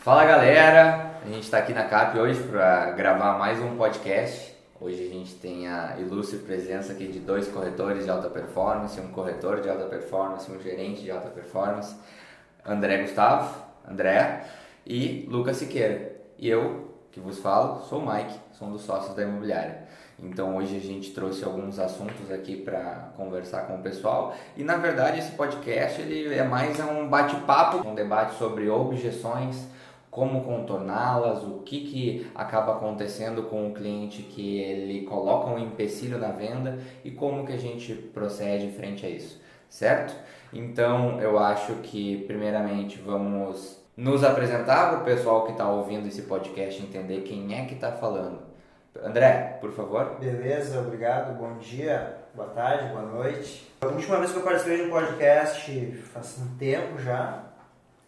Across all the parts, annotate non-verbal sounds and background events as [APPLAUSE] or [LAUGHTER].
Fala galera, a gente está aqui na CAP hoje para gravar mais um podcast. Hoje a gente tem a ilustre presença aqui de dois corretores de alta performance, um corretor de alta performance, um gerente de alta performance, André Gustavo, André e Lucas Siqueira. E eu, que vos falo, sou o Mike, sou um dos sócios da imobiliária. Então hoje a gente trouxe alguns assuntos aqui para conversar com o pessoal e na verdade esse podcast ele é mais um bate-papo, um debate sobre objeções, como contorná-las, o que, que acaba acontecendo com o cliente que ele coloca um empecilho na venda e como que a gente procede frente a isso, certo? Então eu acho que primeiramente vamos nos apresentar para o pessoal que está ouvindo esse podcast entender quem é que está falando. André, por favor. Beleza, obrigado. Bom dia, boa tarde, boa noite. A última vez que eu participei de um podcast faz um tempo já.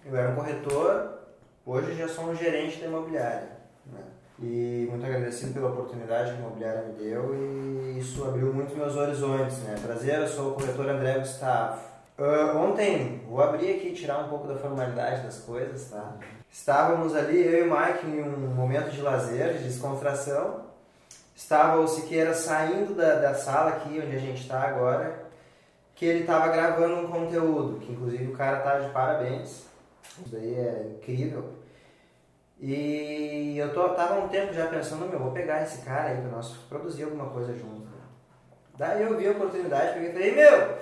Eu era um corretor Hoje já sou um gerente da imobiliária. Né? E muito agradecido pela oportunidade que a imobiliária me deu e isso abriu muito meus horizontes. Né? Prazer, eu sou o corretor André Gustavo. Uh, ontem, vou abrir aqui e tirar um pouco da formalidade das coisas, tá? Estávamos ali, eu e o Mike, em um momento de lazer, de descontração. Estava o Siqueira saindo da, da sala aqui, onde a gente está agora, que ele estava gravando um conteúdo, que inclusive o cara tá de parabéns isso daí é incrível. E eu tô, tava há um tempo já pensando, meu, vou pegar esse cara aí pra nós produzir alguma coisa junto. Daí eu vi a oportunidade, peguei e falei, meu,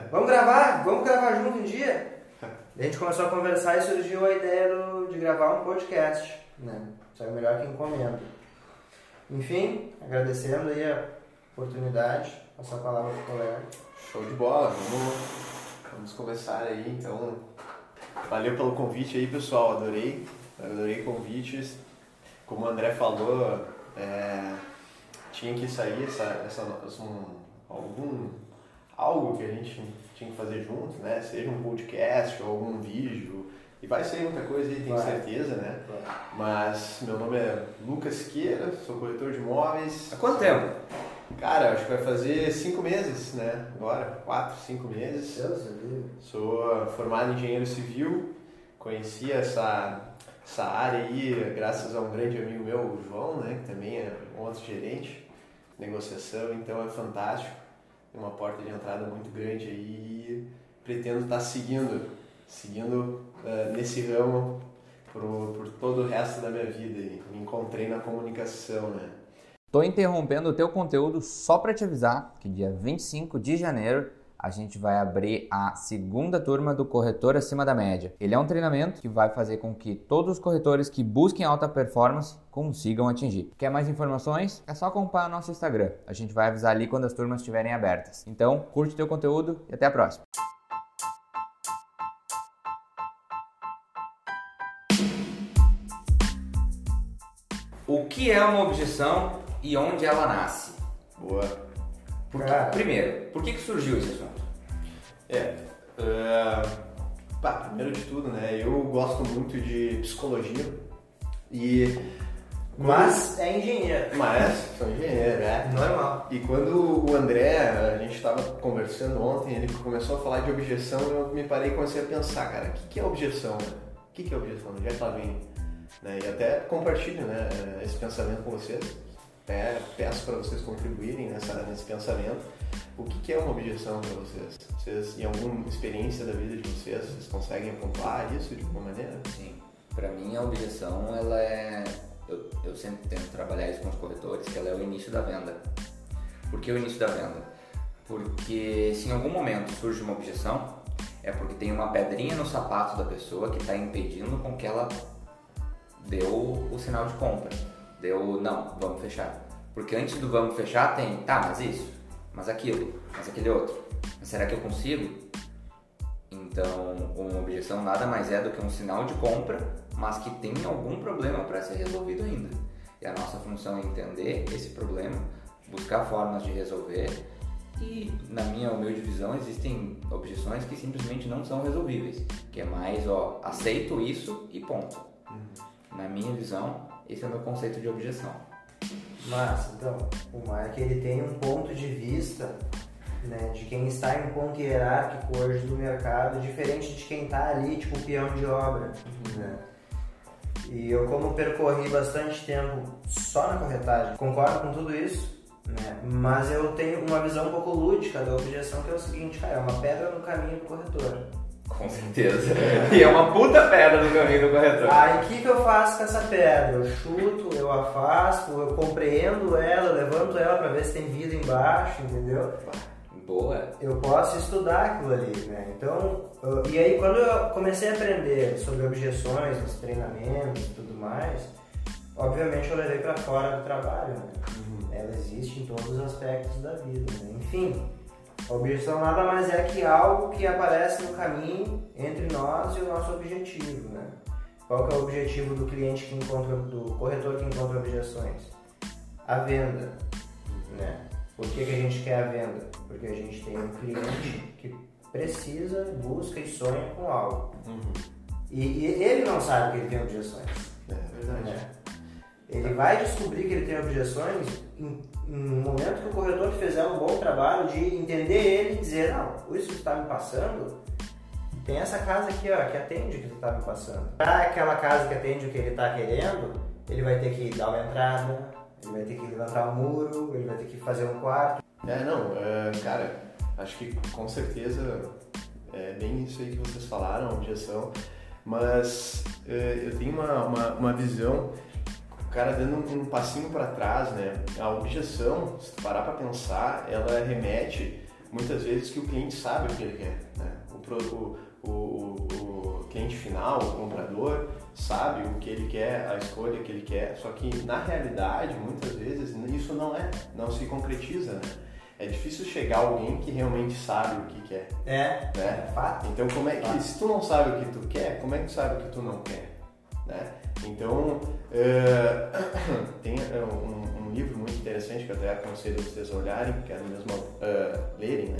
[LAUGHS] vamos gravar, vamos gravar junto um dia. Daí [LAUGHS] a gente começou a conversar e surgiu a ideia do, de gravar um podcast, né? Saiu melhor que encomenda. Enfim, agradecendo aí a oportunidade, passar a palavra pro colega. Show de bola, vamos, vamos começar aí então Valeu pelo convite aí, pessoal. Adorei. Adorei convites. Como o André falou, é, tinha que sair essa, essa, um, algum algo que a gente tinha que fazer junto, né? Seja um podcast ou algum vídeo. E vai sair muita coisa aí, tenho vai. certeza, né? Vai. Mas meu nome é Lucas Siqueira, sou corretor de imóveis. Há quanto tempo? Cara, acho que vai fazer cinco meses, né? Agora, quatro, cinco meses. Deus Sou formado em engenheiro civil, conheci essa, essa área aí graças a um grande amigo meu, o João, né? Que também é um outro gerente de negociação, então é fantástico. Tem uma porta de entrada muito grande aí e pretendo estar seguindo, seguindo uh, nesse ramo por, por todo o resto da minha vida. Me encontrei na comunicação, né? Tô interrompendo o teu conteúdo só para te avisar que dia 25 de janeiro a gente vai abrir a segunda turma do Corretor Acima da Média. Ele é um treinamento que vai fazer com que todos os corretores que busquem alta performance consigam atingir. Quer mais informações? É só acompanhar nosso Instagram. A gente vai avisar ali quando as turmas estiverem abertas. Então, curte teu conteúdo e até a próxima. O que é uma objeção e onde ela nasce. Boa. Por que, primeiro, por que, que surgiu esse assunto? É, uh, pá, primeiro de tudo, né, eu gosto muito de psicologia e... Mas é engenheiro. Mas sou engenheiro, é. Normal. E quando o André, a gente estava conversando ontem, ele começou a falar de objeção, eu me parei e comecei a pensar, cara, o que, que é objeção? O que, que é objeção? Onde é que ela vem? Né? E até compartilho né, esse pensamento com vocês é, peço para vocês contribuírem nessa, nesse pensamento. O que, que é uma objeção para vocês? Vocês, em alguma experiência da vida de vocês, vocês conseguem pontuar isso de alguma maneira? Sim. Para mim, a objeção, ela é... Eu, eu sempre tento trabalhar isso com os corretores, que ela é o início da venda. Por que o início da venda? Porque se em algum momento surge uma objeção, é porque tem uma pedrinha no sapato da pessoa que está impedindo com que ela deu o sinal de compra Deu, não, vamos fechar. Porque antes do vamos fechar tem, tá, mas isso, mas aquilo, mas aquele outro. Mas será que eu consigo? Então, uma objeção nada mais é do que um sinal de compra, mas que tem algum problema para ser resolvido ainda. E a nossa função é entender esse problema, buscar formas de resolver. E, na minha humilde visão, existem objeções que simplesmente não são resolvíveis. Que é mais, ó, aceito isso e ponto. Uhum. Na minha visão, esse é o meu conceito de objeção. Mas, então, o Mark ele tem um ponto de vista né, de quem está em ponto hierárquico hoje do mercado, diferente de quem está ali, tipo, peão de obra. Né? E eu, como percorri bastante tempo só na corretagem, concordo com tudo isso, né? Mas eu tenho uma visão um pouco lúdica da objeção que é o seguinte, cara, é uma pedra no caminho do corretor. Com certeza. E é uma puta pedra no caminho do corretor. Aí o que, que eu faço com essa pedra? Eu chuto, eu afasto, eu compreendo ela, eu levanto ela para ver se tem vida embaixo, entendeu? Boa. Eu posso estudar aquilo ali, né? Então, eu- e aí quando eu comecei a aprender sobre objeções, os treinamentos e tudo mais, obviamente eu levei para fora do trabalho, né? Ela existe em todos os aspectos da vida, né? Enfim, a objeção nada mais é que algo que aparece no caminho entre nós e o nosso objetivo, né? Qual é o objetivo do cliente que encontra, do corretor que encontra objeções? A venda, né? Por que, que a gente quer a venda? Porque a gente tem um cliente que precisa, busca e sonha com algo. E, e ele não sabe que ele tem objeções. É verdade. né? Ele vai descobrir que ele tem objeções um momento que o corretor fizer um bom trabalho de entender ele e dizer, não, isso que está me passando, tem essa casa aqui ó, que atende o que tu está me passando. Para aquela casa que atende o que ele está querendo, ele vai ter que dar uma entrada, ele vai ter que levantar um muro, ele vai ter que fazer um quarto. É, não, é, cara, acho que com certeza é bem isso aí que vocês falaram, objeção, mas é, eu tenho uma, uma, uma visão, cara dando um, um passinho para trás, né? A objeção, se tu parar para pensar, ela remete muitas vezes que o cliente sabe o que ele quer, né? O, o, o, o cliente final, o comprador, sabe o que ele quer, a escolha que ele quer, só que na realidade, muitas vezes, isso não é, não se concretiza, né? É difícil chegar alguém que realmente sabe o que quer, É, né? é fato. Então, como é que, se tu não sabe o que tu quer, como é que tu sabe o que tu não quer, né? Então, eh, [COUGHS] tem eh, um, um livro muito interessante que eu até aconselho vocês a olharem, que é do mesmo, eh, lerem, né?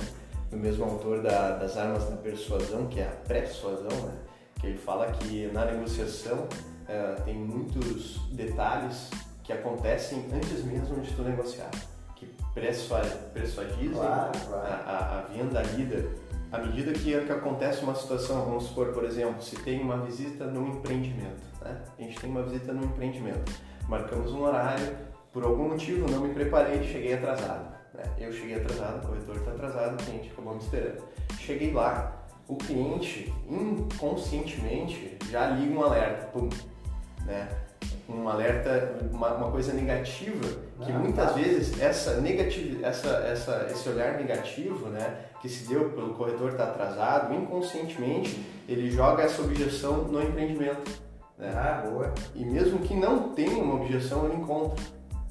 Do mesmo autor da- das Armas da Persuasão, que é a Persuasão, né? Que ele fala que na negociação eh, tem muitos detalhes que acontecem antes mesmo de tu negociar, que persua- persuadizem Claro, a, claro. a, a venda, a lida, à medida que, que acontece uma situação, vamos supor, por exemplo, se tem uma visita num empreendimento, né? A gente tem uma visita num empreendimento, marcamos um horário, por algum motivo não me preparei, cheguei atrasado, né? Eu cheguei atrasado, o corretor está atrasado, o cliente acabou me esperando. Cheguei lá, o cliente inconscientemente já liga um alerta, pum, né? Um alerta, uma, uma coisa negativa, que Ah, muitas tá. vezes essa negativa, essa, essa, esse olhar negativo, né, que se deu pelo corretor estar atrasado, inconscientemente ele joga essa objeção no empreendimento. Né? Ah, boa. E mesmo que não tenha uma objeção, ele encontra.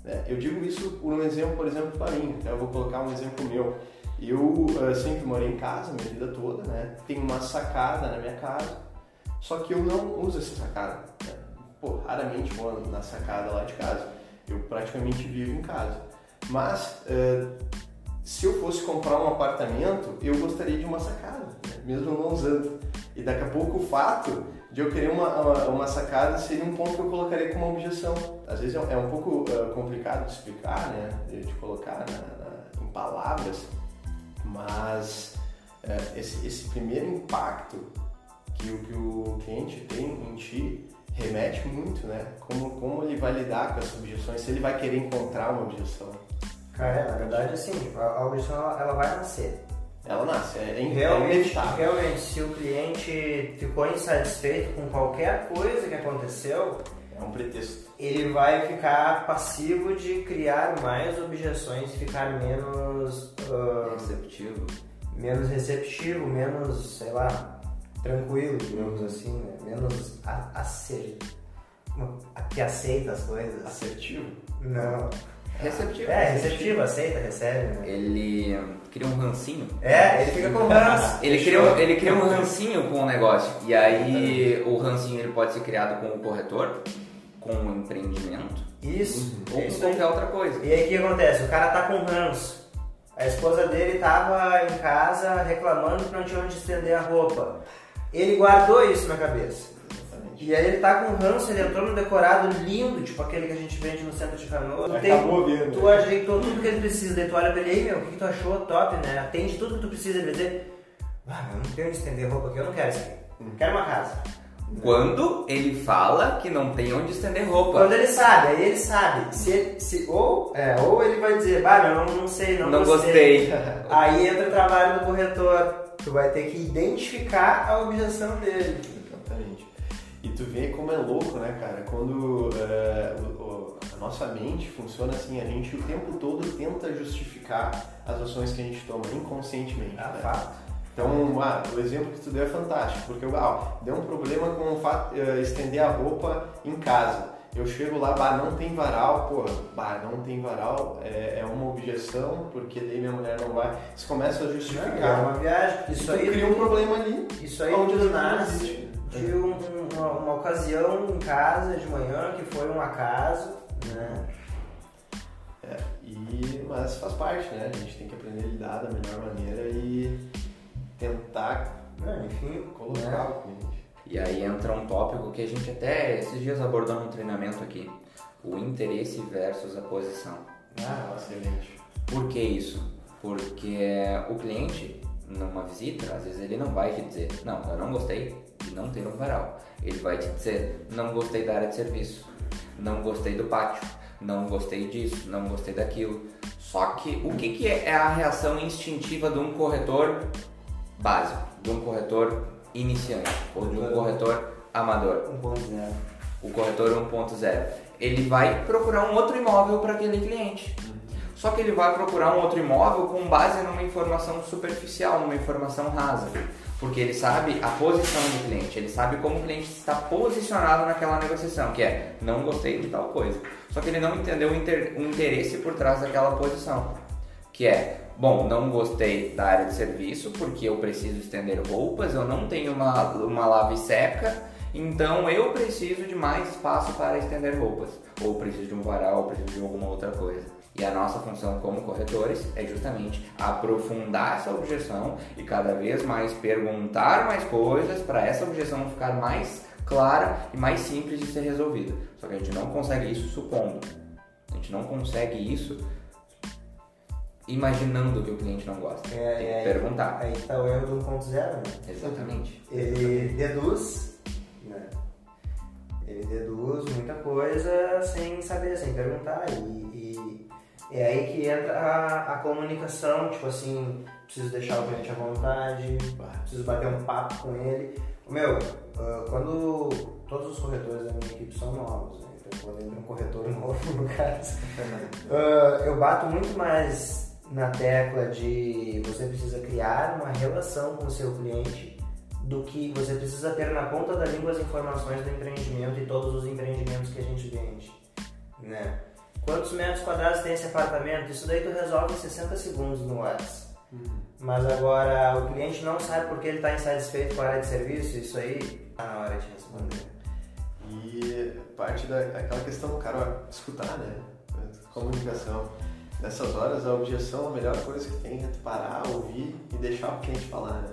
né? Eu digo isso por um exemplo, por exemplo, para mim. Eu vou colocar um exemplo meu. Eu eh, sempre morei em casa, minha vida toda, né? Tenho uma sacada na minha casa, só que eu não uso essa sacada. né? Pô, raramente vou na sacada lá de casa. Eu praticamente vivo em casa. Mas eh, se eu fosse comprar um apartamento, eu gostaria de uma sacada, né? mesmo não usando. E daqui a pouco o fato de eu querer uma, uma, uma sacada seria um ponto que eu colocaria como objeção. Às vezes é um- é um pouco eh, complicado de explicar, né? de, de colocar na- na- em palavras, mas eh, esse, esse primeiro impacto que o, que o cliente tem em ti remete muito, né? Como, como ele vai lidar com essas objeções, se ele vai querer encontrar uma objeção. Cara, é, na verdade, assim, a, a objeção ela, ela vai nascer. Ela nasce, é, é Realmente, inevitável. realmente, se o cliente ficou insatisfeito com qualquer coisa que aconteceu, É um pretexto. ele vai ficar passivo de criar mais objeções ficar menos, ah, Receptivo. menos receptivo, menos, sei lá, tranquilo, digamos assim, né? menos a, ace- a- que aceita as coisas. Assertivo. Não. Receptivo. É, receptivo, aceita, recebe, né? Ele cria um rancinho. É, ele fica com ranço. Ele cria, um, ele cria um rancinho com o negócio. E aí o rancinho ele pode ser criado com o corretor, com o empreendimento, Isso, ou é com qualquer outra coisa. E aí o que acontece? O cara tá com ranço. A esposa dele tava em casa reclamando que não tinha onde estender a roupa. Ele guardou isso na cabeça. Exatamente. E aí ele tá com ranço, ele entrou num decorado lindo, tipo aquele que a gente vende no centro de canoa. Tu, tem- Acabou vindo. tu ajeitou tudo que ele precisa, daí tu olha pra ele, ei meu, o que, que tu achou? Top, né? Atende tudo que tu precisa. Ele vai dizer, ah, eu não tenho onde estender roupa aqui, eu não quero isso aqui. Quero uma casa. Quando ele fala que não tem onde estender roupa. Quando ele sabe, aí ele sabe. Se, ele- se, ou, é, ou ele vai dizer, bah, eu não, não sei, não, Não gostei. gostei. Aí entra o trabalho do corretor. Tu vai ter que identificar a objeção dele. E tu vê como é louco, né, cara? Quando é, o- o- a nossa mente funciona assim, a gente o tempo todo tenta justificar as ações que a gente toma inconscientemente. Ah, né? fato. Então, ah, o exemplo que tu deu é fantástico, porque ah, deu um problema com o fato, eh, estender a roupa em casa. Eu chego lá, bah, não tem varal, porra, bah, não tem varal, é, é uma objeção, porque daí minha mulher não vai. Você começa a É justificar. uma viagem. Isso aí cria um problema ali. isso aí onde nasce existe. De um- um- uma, uma ocasião em casa de manhã que foi um acaso, né? É, e, mas faz parte, né? A gente tem que aprender a lidar da melhor maneira e tentar enfim, colocar né? o cliente. E aí entra um tópico que a gente até esses dias abordou no treinamento aqui. O interesse versus a posição. Ah, Excelente. Por que isso? Porque o cliente, numa visita, às vezes ele não vai te dizer, não, eu não gostei de não ter um varal. Ele vai te dizer, não gostei da área de serviço, não gostei do pátio, não gostei disso, não gostei daquilo. Só que o que, que é a reação instintiva de um corretor básico, de um corretor iniciante ou de um corretor amador? 1.0. o corretor 1.0, ele vai procurar um outro imóvel para aquele cliente. Só que ele vai procurar um outro imóvel com base numa informação superficial, numa informação rasa. Porque ele sabe a posição do cliente, ele sabe como o cliente está posicionado naquela negociação, que é não gostei de tal coisa. Só que ele não entendeu o, inter- o interesse por trás daquela posição, que é bom, não gostei da área de serviço porque eu preciso estender roupas, eu não tenho uma, uma lave seca, então eu preciso de mais espaço para estender roupas, ou preciso de um varal, ou preciso de alguma outra coisa. E a nossa função como corretores é justamente aprofundar essa objeção e cada vez mais perguntar mais coisas para essa objeção ficar mais clara e mais simples de ser resolvida. Só que a gente não consegue isso supondo. A gente não consegue isso imaginando que o cliente não gosta. É, Tem que é, perguntar. Aí tá o erro do 1.0, né? Exatamente. Ele deduz, né? Ele deduz muita coisa sem saber, sem perguntar. E, e é aí que entra a, a comunicação, tipo assim, preciso deixar o cliente à vontade, preciso bater um papo com ele. Meu, ah, quando todos os corretores da minha equipe são novos, né? então quando entra um corretor [LAUGHS] novo no caso, [LAUGHS] ah, eu bato muito mais na tecla de você precisa criar uma relação com o seu cliente do que você precisa ter na ponta da língua as informações do empreendimento e todos os empreendimentos que a gente vende, né? Quantos metros quadrados tem esse apartamento? Isso daí tu resolve em 60 segundos no WhatsApp. Mas agora o cliente não sabe porque ele está insatisfeito com a área de serviço, isso aí tá na hora de responder. E parte daquela questão do cara escutar, né? Comunicação. Nessas horas, a objeção, a melhor coisa que tem é tu parar, ouvir e deixar o cliente falar, né?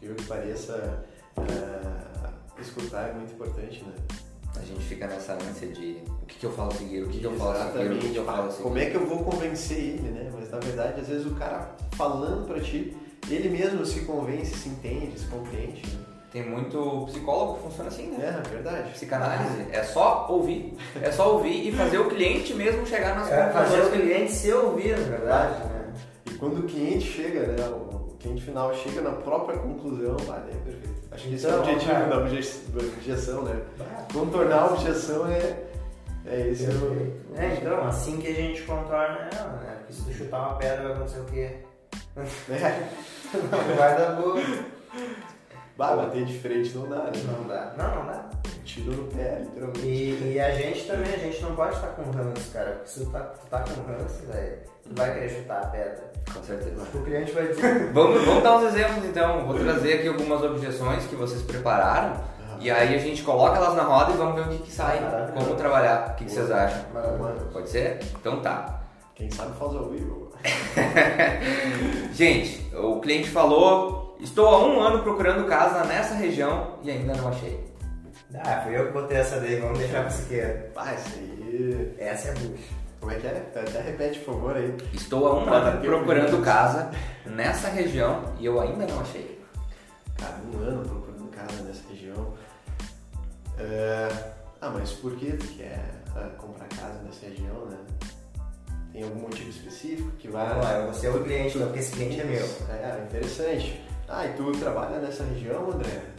Que que pareça, é, escutar é muito importante, né? A gente fica nessa ânsia de o que, que eu falo a seguir, o que, que eu falo a seguir, o que, que eu falo a seguir. Como é que eu vou convencer ele, né? Mas na verdade, às vezes o cara falando pra ti, ele mesmo se convence, se entende, se compreende, né? Tem muito psicólogo que funciona assim, né? É, verdade. Psicanálise é só ouvir. É só ouvir e fazer o cliente mesmo chegar nas É fazer o cliente se ouvir, na verdade, né? E quando o cliente chega, né? O cliente final chega na própria conclusão, ah, é perfeito. Acho que esse é o Então, objetivo cara. da obje- da objeção, né? Contornar a objeção é, é esse o. É, então, assim que a gente contorna ela, né? Porque se tu chutar uma pedra vai acontecer o quê? É. [LAUGHS] Não vai dar boa. Bah, bater de frente não dá, né? Não dá. Não, não dá. Tiro no pé, literalmente. E, e a gente também, a gente não pode estar com ranço, cara. Porque se tu tá, tu tá com ranço, velho, tu vai querer chutar a pedra. Com certeza. O cliente vai dizer. [LAUGHS] Vamos, vamos dar uns exemplos então. Vou trazer aqui algumas objeções que vocês prepararam. E aí a gente coloca elas na roda e vamos ver o que, que sai. Maravilha. Como trabalhar. O que, que vocês acham? Maravilha. Pode ser? Então tá. Quem sabe faz ao vivo. [LAUGHS] Gente, o cliente falou: Estou há um ano procurando casa nessa região e ainda não achei. Ah, fui eu que botei essa daí, vamos deixar pra esquerda. Ah, isso aí. Essa é bucha. Como é que é? Até repete, por favor, aí. Estou há um ano procurando casa nessa região e eu ainda não achei. Cara, um ano procurando casa nessa região. É, ah, mas por que tu quer ah, comprar casa nessa região, né? Tem algum motivo específico que vai. Lá, eu vou ser o cliente, não, porque esse cliente é meu. É, interessante. Ah, e tu trabalha nessa região, André?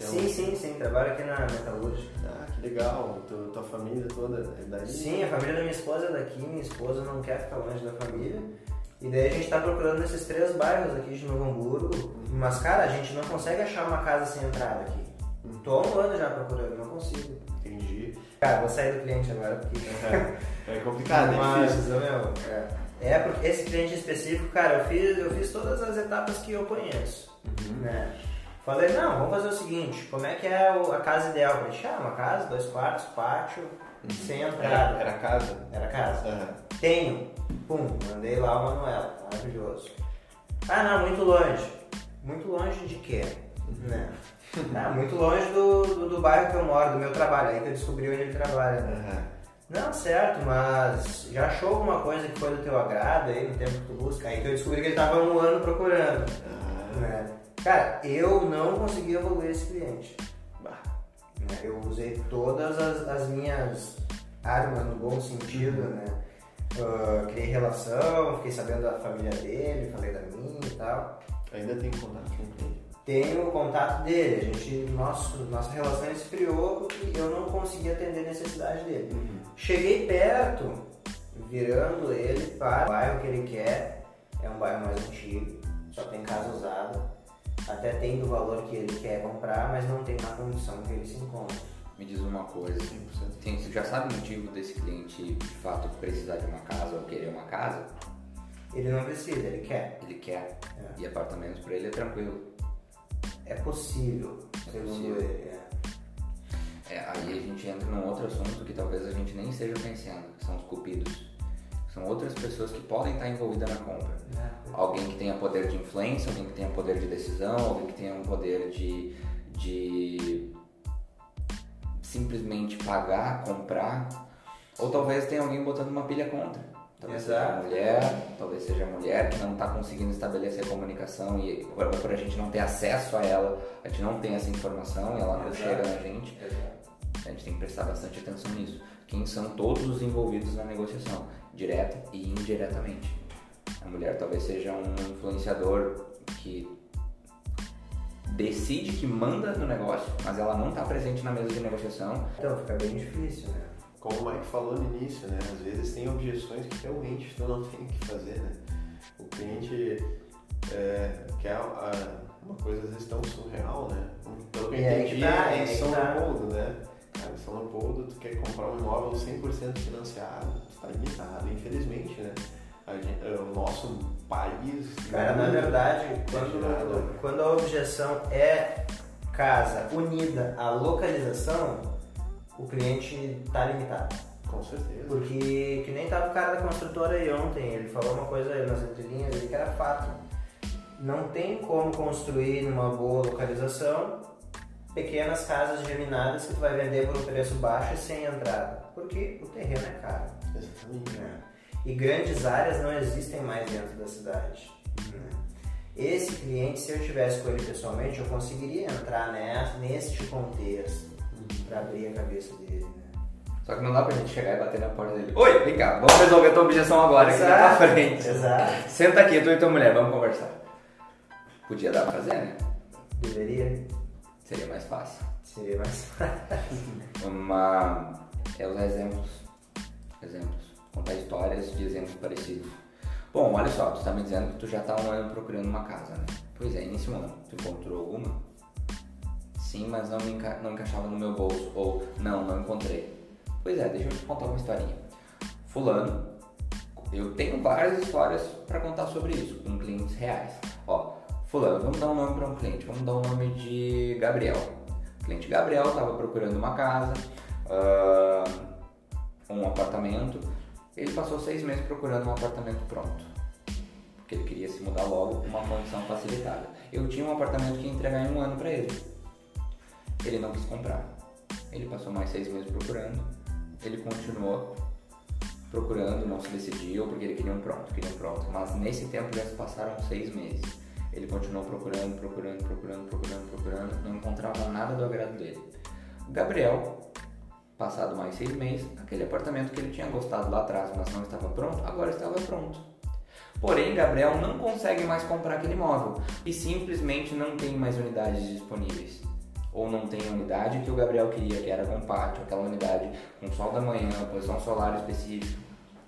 É, que, é Sim, um- sim, sim, trabalho aqui na metalúrgica. Ah, que legal. Tu, tua família toda é daí? Sim, a família da minha esposa é daqui, minha esposa não quer ficar longe da família. E daí a gente tá procurando nesses três bairros aqui de Novo Hamburgo. Mas, cara, a gente não consegue achar uma casa sem entrada aqui. Tô há um ano já procurando, não consigo. Entendi. Cara, vou sair do cliente agora porque. [LAUGHS] [LAUGHS] É complicado, é Mas, difícil. ô, meu, é. É, porque esse cliente específico, cara, eu fiz, eu fiz todas as etapas que eu conheço. Né? Falei, não, vamos fazer o seguinte, como é que é a casa ideal pra gente? Ah, uma casa, dois quartos, pátio, sem Era, entrada. era casa? Era casa. Aham. Tenho. Pum, mandei lá o Manuela. Maravilhoso. Ah, não, muito longe. Muito longe de quê? Né? Ah, muito longe do, do, do bairro que eu moro, do meu trabalho. Aí que eu descobri onde ele trabalha. né? Aham. Não, certo, mas já achou alguma coisa que foi do teu agrado aí no tempo que tu busca? Aí que eu descobri que ele tava um ano procurando. Ah, Né? Cara, eu não consegui evoluir esse cliente. né? Eu usei todas as, as minhas armas no bom sentido, né? Ah, criei relação, fiquei sabendo da família dele, falei da minha e tal. Ainda tem contato com ele? Tenho o contato dele, a gente, nosso, nossa relação esfriou porque eu não consegui atender a necessidade dele. Cheguei perto, virando ele para o bairro que ele quer, é um bairro mais antigo, só tem casa usada, até tem do valor que ele quer comprar, mas não tem na condição que ele se encontra. Me diz uma coisa, 100%. tem, você já sabe o motivo desse cliente de fato precisar de uma casa ou querer uma casa? Ele não precisa, ele quer. Ele quer. É. E apartamentos pra ele é tranquilo. É possível, É segundo possível. ele. é. É, aí a gente entra num outro assunto que talvez a gente nem esteja pensando, que são os cupidos. São outras pessoas que podem estar envolvidas na compra. É. Alguém que tenha poder de influência, alguém que tenha poder de decisão, alguém que tenha um poder de, de simplesmente pagar, comprar, ou talvez tenha alguém botando uma pilha contra. Talvez seja Exato. mulher, talvez seja mulher que não está conseguindo estabelecer comunicação e por, por a gente não ter acesso a ela, a gente não tem essa informação e ela não Exato. chega na gente. A gente tem que prestar bastante atenção nisso. Quem são todos os envolvidos na negociação, direta e indiretamente. A mulher talvez seja um influenciador que decide que manda no negócio, mas ela não está presente na mesa de negociação. Então fica bem difícil, né? Como o Mike falou no início, né? Às vezes tem objeções que realmente tu não [LAUGHS] tem o que fazer, né? O cliente é, quer a- uma coisa às vezes tão surreal, né? Pelo que eu entendi, tá, é em que São tá. Leopoldo, tu quer comprar um imóvel 100% financiado, tu tá limitado, infelizmente, né? Gente- é, o nosso país... Cara, na verdade, quando, girado. quando a objeção é casa unida à localização, o cliente tá limitado. Com certeza. Porque que nem tava o cara da construtora aí ontem, ele falou uma coisa aí nas entrelinhas ali que era fato. Não tem como construir numa boa localização pequenas casas geminadas que tu vai vender por um preço baixo e sem entrada. Porque o terreno é caro. Exatamente. né? E grandes áreas não existem mais dentro da cidade. né? Esse cliente, se eu tivesse com ele pessoalmente, eu conseguiria entrar nessa, neste contexto para abrir a cabeça dele. Né? Só que não dá pra gente chegar e bater na porta dele. Oi, vem cá, vamos resolver a tua objeção agora, aqui na Exato, frente. Exato. Senta aqui, tu e tua mulher, vamos conversar. Podia dar pra fazer, né? Deveria. Seria mais fácil. Seria mais [LAUGHS] fácil. Uma. É usar exemplos. Exemplos. Contar histórias de exemplos parecidos. Bom, olha só, tu tá me dizendo que tu já tá um ano procurando uma casa, né? Pois é, nesse ano, tu encontrou alguma? Sim, mas não, me enca- não encaixava no meu bolso. Ou, não, não encontrei. Pois é, deixa eu te contar uma historinha. Fulano, eu tenho várias histórias pra contar sobre isso, com clientes reais. Ó, fulano, vamos dar um nome pra um cliente, vamos dar o nome de Gabriel. O cliente Gabriel estava procurando uma casa, ah, um apartamento. Ele passou seis meses procurando um apartamento pronto, porque ele queria se mudar logo com uma condição facilitada. Eu tinha um apartamento que ia entregar em um ano para ele. Ele não quis comprar. Ele passou mais seis meses procurando. Ele continuou procurando, não se decidiu porque ele queria um pronto, queria um pronto. Mas nesse tempo já se passaram seis meses. Ele continuou procurando, procurando, procurando, procurando, procurando, não encontrava nada do agrado dele. Gabriel, passado mais seis meses, aquele apartamento que ele tinha gostado lá atrás, mas não estava pronto, agora estava pronto. Porém, Gabriel não consegue mais comprar aquele imóvel e simplesmente não tem mais unidades disponíveis. Ou não tem a unidade que o Gabriel queria, que era com pátio, aquela unidade com sol da manhã, posição solar específica.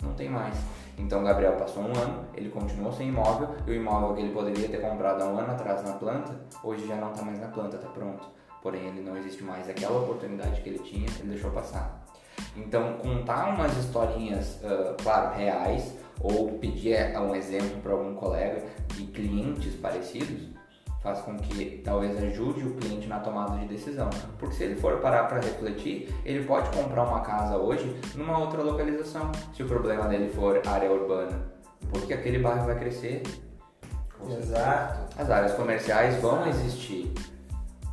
Não tem mais. Então o Gabriel passou um ano, ele continuou sem imóvel e o imóvel que ele poderia ter comprado há um ano atrás na planta, hoje já não está mais na planta, está pronto. Porém, ele não existe mais. Aquela oportunidade que ele tinha, ele deixou passar. Então, contar umas historinhas, uh, claro, reais, ou pedir um exemplo para algum colega de clientes parecidos, faz com que talvez ajude o cliente na tomada de decisão. Porque se ele for parar para refletir, ele pode comprar uma casa hoje numa outra localização, se o problema dele for área urbana, porque aquele bairro vai crescer. Exato. As áreas comerciais vão existir.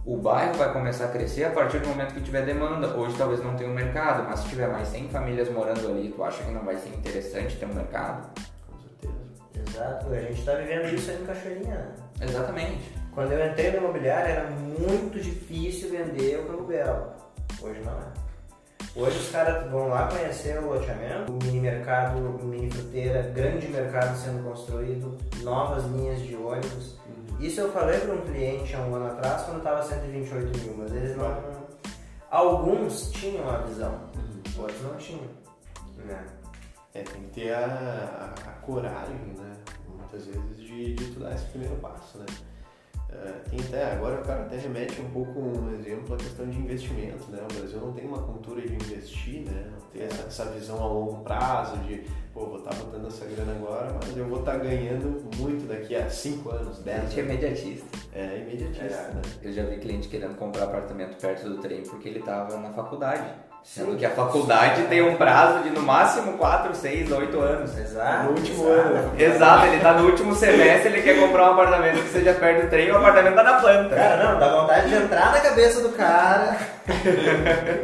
O bairro vai começar a crescer a partir do momento que tiver demanda. Hoje talvez não tenha um mercado, mas se tiver mais 100 famílias morando ali, tu acha que não vai ser interessante ter um mercado? Com certeza. Exato. A gente está vivendo isso aí em Cachoeirinha. né? Exatamente. Quando eu entrei no imobiliário era muito difícil vender o aluguel. Hoje não é. Hoje os caras vão lá conhecer o loteamento, o mini mercado, mini fruteira, grande mercado sendo construído, novas linhas de ônibus. Isso eu falei para um cliente há um ano atrás quando estava 128 mil, mas eles não. Alguns tinham a visão, outros não tinham. Né? É, tem que ter a, a, a coragem, né? Muitas vezes de, de tu dar esse primeiro passo, né? É, tem até, agora o cara até remete um pouco um exemplo à questão de investimento, né? O Brasil não tem uma cultura de investir, né? Não tem essa, essa visão a longo prazo de, pô, vou estar botando essa grana agora, mas eu vou estar ganhando muito daqui a 5 anos, A 10 gente é anos. imediatista. É imediatista, É. né? Eu já vi cliente querendo comprar apartamento perto do trem porque ele estava na faculdade. Sendo que a faculdade tem um prazo de no máximo 4, 6, 8 anos. Exato. No último exato. ano. Exato, ele tá no último semestre, ele quer comprar um apartamento que seja perto do trem e o apartamento tá na planta. Cara, não, dá vontade de entrar na cabeça do cara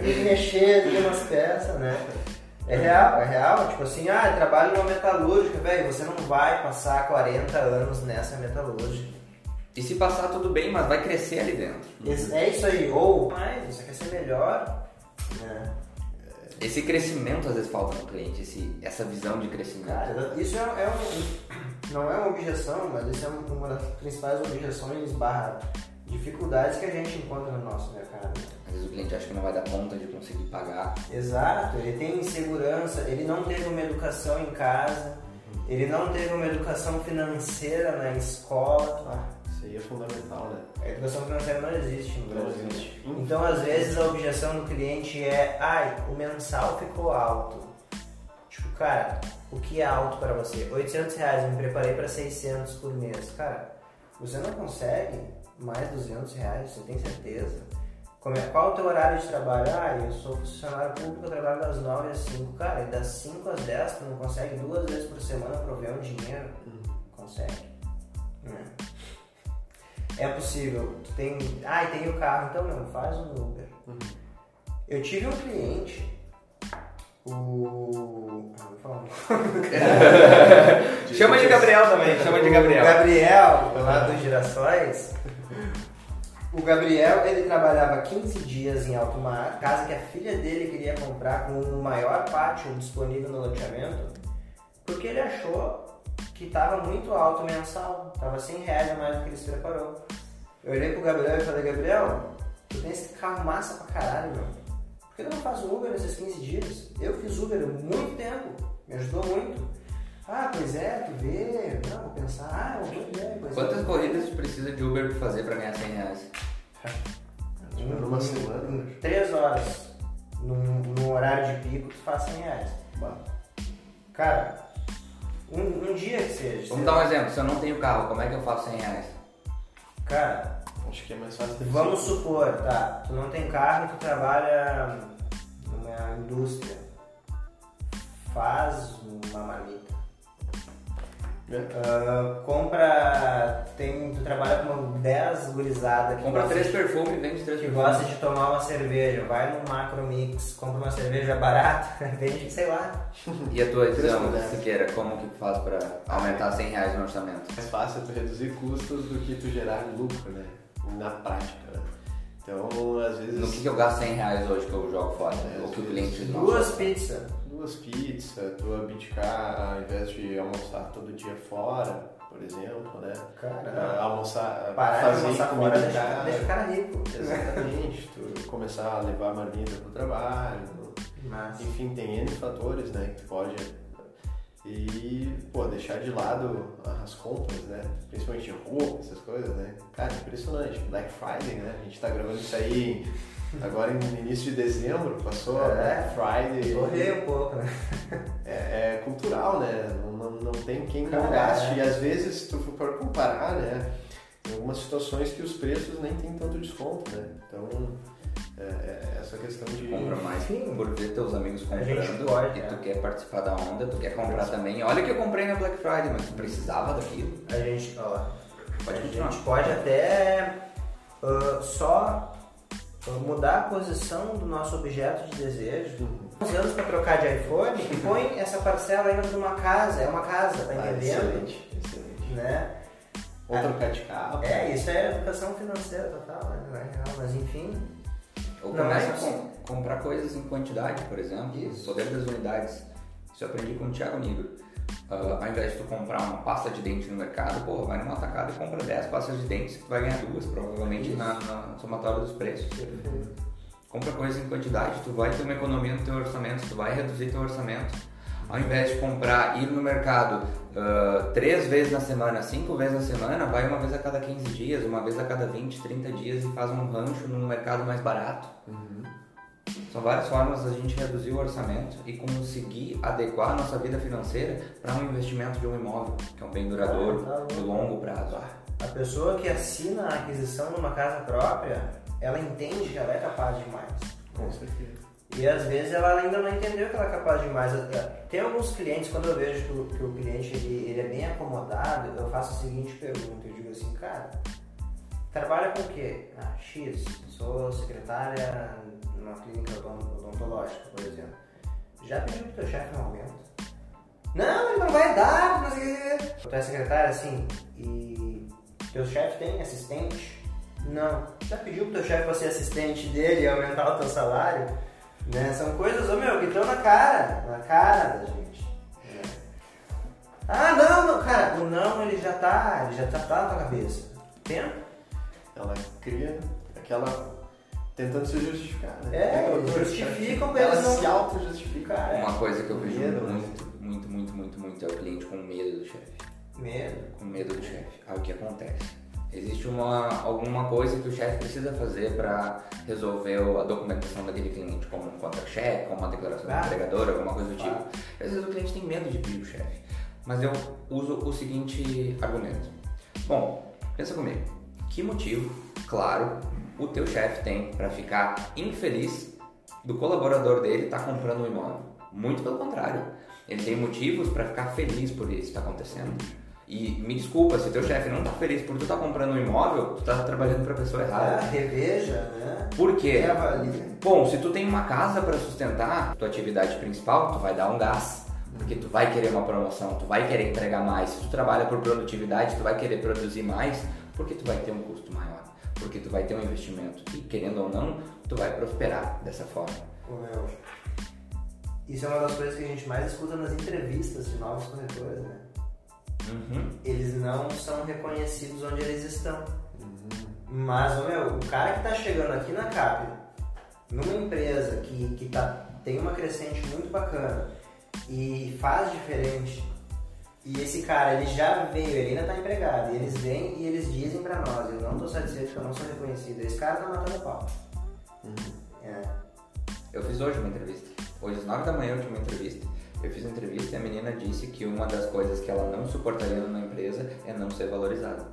e mexer ali umas peças, né? É real, é real. Tipo assim, ah, eu trabalho numa metalúrgica, velho, você não vai passar 40 anos nessa metalúrgica. E se passar tudo bem, mas vai crescer ali dentro. É isso aí, ou mais, você quer ser melhor, né? Esse crescimento às vezes falta no cliente, esse, essa visão de crescimento. Cara, isso é, é um, não é uma objeção, mas isso é uma das principais objeções barra dificuldades que a gente encontra no nosso mercado. Às vezes o cliente acha que não vai dar conta de conseguir pagar. Exato, ele tem insegurança, ele não teve uma educação em casa, ele não teve uma educação financeira na escola. Isso aí é fundamental, né? A educação financeira não existe no Não Brasil. existe. Então, às vezes, a objeção do cliente é: ai, o mensal ficou alto. Tipo, cara, o que é alto para você? 800 reais, eu me preparei para 600 por mês. Cara, você não consegue mais 200 reais, você tem certeza? Como é, qual é o teu horário de trabalho? Ah, eu sou funcionário público, eu trabalho das 9 às 5. Cara, e das 5 às 10 tu não consegue duas vezes por semana prover um dinheiro? Consegue. Né? É possível. Tu tem. Ah, e tem o carro, então não, faz um Uber. Eu tive um cliente, o. Ah, vou falar um. [LAUGHS] Chama de Gabriel também, chama de Gabriel. O Gabriel, lá dos Girassóis. O Gabriel, ele trabalhava 15 dias em alto mar, casa que a filha dele queria comprar com o maior pátio disponível no loteamento, porque ele achou que estava muito alto mensal, estava 100 reais a mais do que ele se preparou. Eu olhei pro Gabriel e falei, Gabriel, tu tem esse carro massa pra caralho, meu. Por que tu não faz Uber nesses 15 dias? Eu fiz Uber há muito tempo, me ajudou muito. Ah, pois é, tu vê, não, vou pensar, ah, eu vou ver, pois é. Quantas corridas tu precisa de Uber pra fazer pra ganhar 100 reais? Numa semana. Em três horas, num, num horário de pico, tu faz 100 reais. Bah. Cara, um, um dia que seja. Vamos dar um exemplo, se eu não tenho carro, como é que eu faço 100 reais? Cara, Acho que é mais fácil ter vamos supor, tá? Tu não tem carro e tu trabalha numa indústria. Faz uma marmita. Ah, compra. Tem, tu trabalha com 10 gurizada que Compra gosta três de- perfumes e vende três que perfumes. gosta de tomar uma cerveja, vai no Macro Mix, compra uma cerveja barata, [LAUGHS] vende, sei lá. E a tua visão, mulheres. Siqueira, como que tu faz pra aumentar 100 reais no orçamento? mais fácil tu reduzir custos do que tu gerar lucro, né? Na prática, né? Então, às vezes. No que, que eu gasto 100 reais hoje que eu jogo fora? É, Ou que o cliente não Duas pizzas. Duas pizzas, tu abdicar ao invés de almoçar todo dia fora, por exemplo, né? Cara, Ah, almoçar, parar de fazer almoçar comida fora deixa, deixa o cara rico. Exatamente, tu começar a levar a marmita pro trabalho, Mas, enfim, tem N fatores, né, que tu pode e, pô, deixar de lado as compras, né, principalmente roupa, essas coisas, né, cara, impressionante, Black Friday, né, a gente tá gravando isso aí agora no início de dezembro, passou a É. Black Friday, correr um pouco, né? [LAUGHS] é, é cultural, né, não, não, não tem quem não gaste, é. e às vezes, se tu for comparar, né, tem algumas situações que os preços nem tem tanto desconto, né, então, é, é essa questão de... Compra mais Sim. por ver teus amigos comprando pode, e né? tu quer participar da onda, tu quer comprar também. Olha que eu comprei na Black Friday, mas tu precisava daquilo. A gente, ó, Pode a continuar. gente pode até ah, só mudar a posição do nosso objeto de desejo. Uns anos para trocar de iPhone e põe essa parcela ainda numa casa, é uma casa, tá Ah, entendendo? excelente, excelente. Né? Ou trocar de carro. É, isso é educação financeira total, né? Real, mas enfim. Ou começa mas- a com- comprar coisas em quantidade, por exemplo. Isso. Poder das unidades. Isso eu aprendi com o Thiago Nigro. Ah, ao invés de tu comprar uma pasta de dente no mercado, pô, vai numa atacada e compra 10 pastas de dentes que tu vai ganhar duas, provavelmente, Isso. na, na somatória dos preços. Compra coisas em quantidade, tu vai ter uma economia no teu orçamento, tu vai reduzir teu orçamento. Ao invés de comprar, ir no mercado ah, três vezes na semana, cinco vezes na semana, vai uma vez a cada 15 dias, uma vez a cada 20, 30 dias e faz um rancho num mercado mais barato. São várias formas da gente reduzir o orçamento e conseguir adequar a nossa vida financeira para um investimento de um imóvel, que é um bem duradouro, Ah, tá de longo prazo. A pessoa que assina a aquisição numa casa própria, ela entende que ela é capaz de mais. Com certeza. E às vezes ela ainda não entendeu que ela é capaz de mais. Tem alguns clientes, quando eu vejo que o, que o cliente ele, ele é bem acomodado, eu faço a seguinte pergunta, eu digo assim, cara, trabalha com o quê? Ah, X, sou secretária numa clínica odon- odontológica, por exemplo. Já pediu pro teu chefe um aumento? Não, ele não vai dar, não o. Tu é secretária assim, e teu chefe tem assistente? Não. Já pediu pro teu chefe pra ser assistente dele e aumentar o teu salário? Né? São coisas, ô meu, que estão na cara, na cara da gente. né? Ah, não, não, cara, o não ele já tá, ele já tá, tá na cabeça. Tempo? Ela cria aquela. Tentando se justificar, né? É, eles justificam pra Ela eles não- se auto-justifica. Cara, Uma coisa que eu vejo Medo, né? muito, muito, muito, muito, muito é o cliente com medo do chefe. medo. Com medo do chefe. Aí o que acontece? Existe uma, alguma coisa que o chefe precisa fazer para resolver a documentação daquele cliente, como um contra-cheque, como uma declaração Ah, do empregador, alguma coisa do tipo. claro. Às vezes o cliente tem medo de pedir o chefe. Mas eu uso o seguinte argumento. Bom, pensa comigo. Que motivo, claro, o teu chefe tem para ficar infeliz do colaborador dele estar comprando um imóvel? Muito pelo contrário. Ele tem motivos para ficar feliz por isso que está acontecendo. E me desculpa, se teu chefe não tá feliz por tu estar comprando um imóvel, tu tá trabalhando para pessoa Ah, errada. reveja, né? Por quê? Reavalia. Bom, se tu tem uma casa para sustentar tua atividade principal, tu vai dar um gás. Porque tu vai querer uma promoção, tu vai querer entregar mais. Se tu trabalha por produtividade, tu vai querer produzir mais, porque tu vai ter um custo maior. Porque tu vai ter um investimento. E querendo ou não, tu vai prosperar dessa forma. Isso é uma das coisas que a gente mais escuta nas entrevistas de novos corretores, né? Uhum. Eles não são reconhecidos onde eles estão. Mas, ô, meu, o cara que tá chegando aqui na CAP, numa empresa que, que tá, tem uma crescente muito bacana e faz diferente, e esse cara, ele já veio, ele ainda tá empregado, e eles vêm e eles dizem pra nós, eu não tô satisfeito que eu não sou reconhecido, esse cara tá matando pau. É. Eu fiz hoje uma entrevista. Hoje às 9 da manhã eu tinha uma entrevista. Eu fiz uma entrevista e a menina disse que uma das coisas que ela não suportaria numa empresa é não ser valorizada.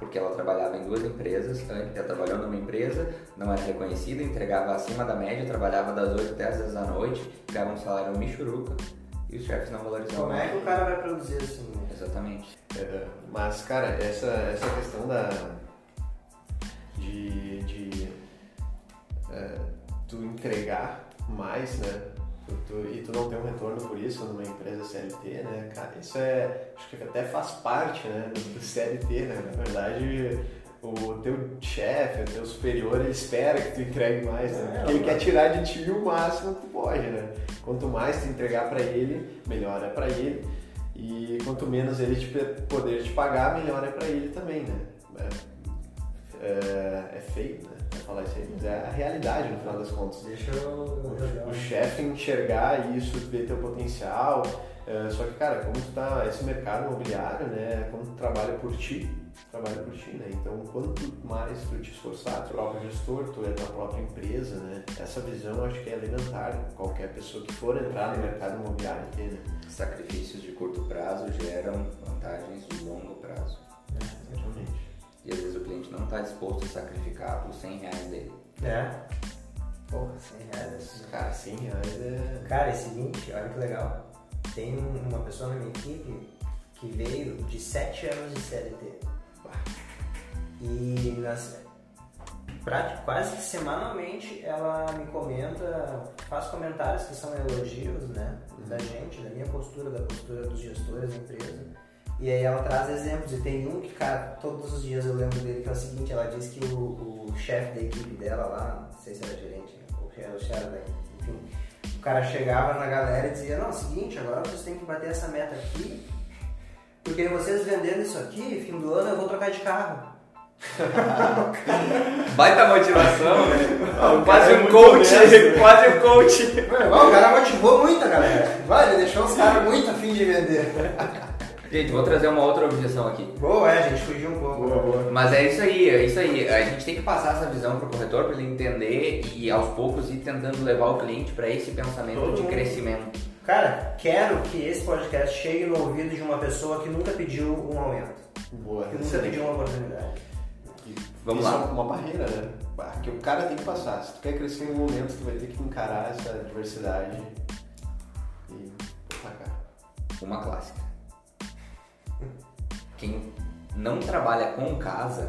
Porque ela trabalhava em duas empresas, ela trabalhou numa empresa, não era reconhecida, entregava acima da média, trabalhava das 8 até as 10 da noite, ganhava um salário michuruca e os chefes não valorizavam. Como é que o cara vai produzir assim, né? Exatamente. É, mas, cara, essa, essa questão da. de. de é, tu entregar mais, né? Tu- tu- e tu não ter um retorno por isso numa empresa CLT, né, cara? Isso é. acho que até faz parte, né? Do, do CLT, né? Na verdade, o teu chefe, o teu superior, ele espera que tu entregue mais, né? É, Porque ele quer tirar de ti o máximo que tu pode, né? Quanto mais tu entregar pra ele, melhor é pra ele. E quanto menos ele te poder te pagar, melhor é pra ele também, né? É, é, é feio, né? Falar isso aí, mas é a realidade no final das contas. Deixa eu. O chefe enxergar isso, ver teu potencial. é, só que, cara, como tu tá, esse mercado imobiliário, né, como tu trabalha por ti, trabalha por ti, né? Então, quanto mais tu te esforçar, tu é o próprio gestor, tu é tua própria empresa, né? Essa visão eu acho que é elementar. Qualquer pessoa que for entrar no mercado imobiliário ter, né? Sacrifícios de curto prazo geram vantagens de longo prazo. Exatamente. E às vezes o cliente não está disposto a sacrificar os 100 reais dele. É. Porra, 100 reais. Cara, 100 reais é... Cara, é o seguinte, olha que legal. Tem uma pessoa na minha equipe que veio de 7 anos de CLT. E nas, pra- quase que semanalmente ela me comenta, faz comentários que são elogios, né? Da gente, da minha postura, da postura dos gestores da empresa. E aí ela traz exemplos, e tem um que, cara, todos os dias eu lembro dele, que é o seguinte, ela diz que o, o chefe da equipe dela lá, não sei se era gerente, né, ou era o chefe, da- enfim, o cara chegava na galera e dizia, não, é o seguinte, agora vocês têm que bater essa meta aqui, porque vocês vendendo isso aqui, fim do ano eu vou trocar de carro. [LAUGHS] Baita motivação, né? o quase é um coach, quase um coach. Mano, o cara motivou muito a galera. Vai, ele deixou os caras muito afim de vender. Gente, vou trazer uma outra objeção aqui. Boa, é, a gente fugiu um pouco. Boa, boa. Mas é isso aí, é isso aí. A gente tem que passar essa visão pro corretor para ele entender e aos poucos ir tentando levar o cliente para esse pensamento Todo de mundo. crescimento. Cara, quero que esse podcast chegue no ouvido de uma pessoa que nunca pediu um aumento, Boa, que nunca pediu uma oportunidade. Vamos Isso lá. é uma barreira, né? Que o cara tem que passar. Se tu quer crescer em um momento, tu vai ter que encarar essa diversidade e botar cara. Uma clássica. Quem não trabalha com casa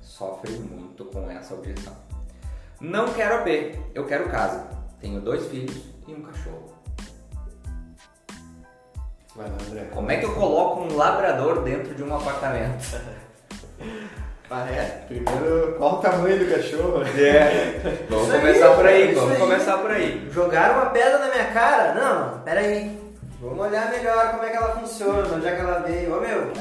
sofre muito com essa objeção. Não quero AP, eu quero casa. Tenho dois filhos e um cachorro. Vai lá, André. Como é que eu coloco um labrador dentro de um apartamento? [LAUGHS] Ah, é. Primeiro, qual o tamanho do cachorro? [LAUGHS] É. Vamos Isso aí, começar por aí, vamos aí. começar por aí. Jogaram uma pedra na minha cara? Não, pera aí. Vamos olhar melhor como é que ela funciona, onde é que ela veio. Ô meu,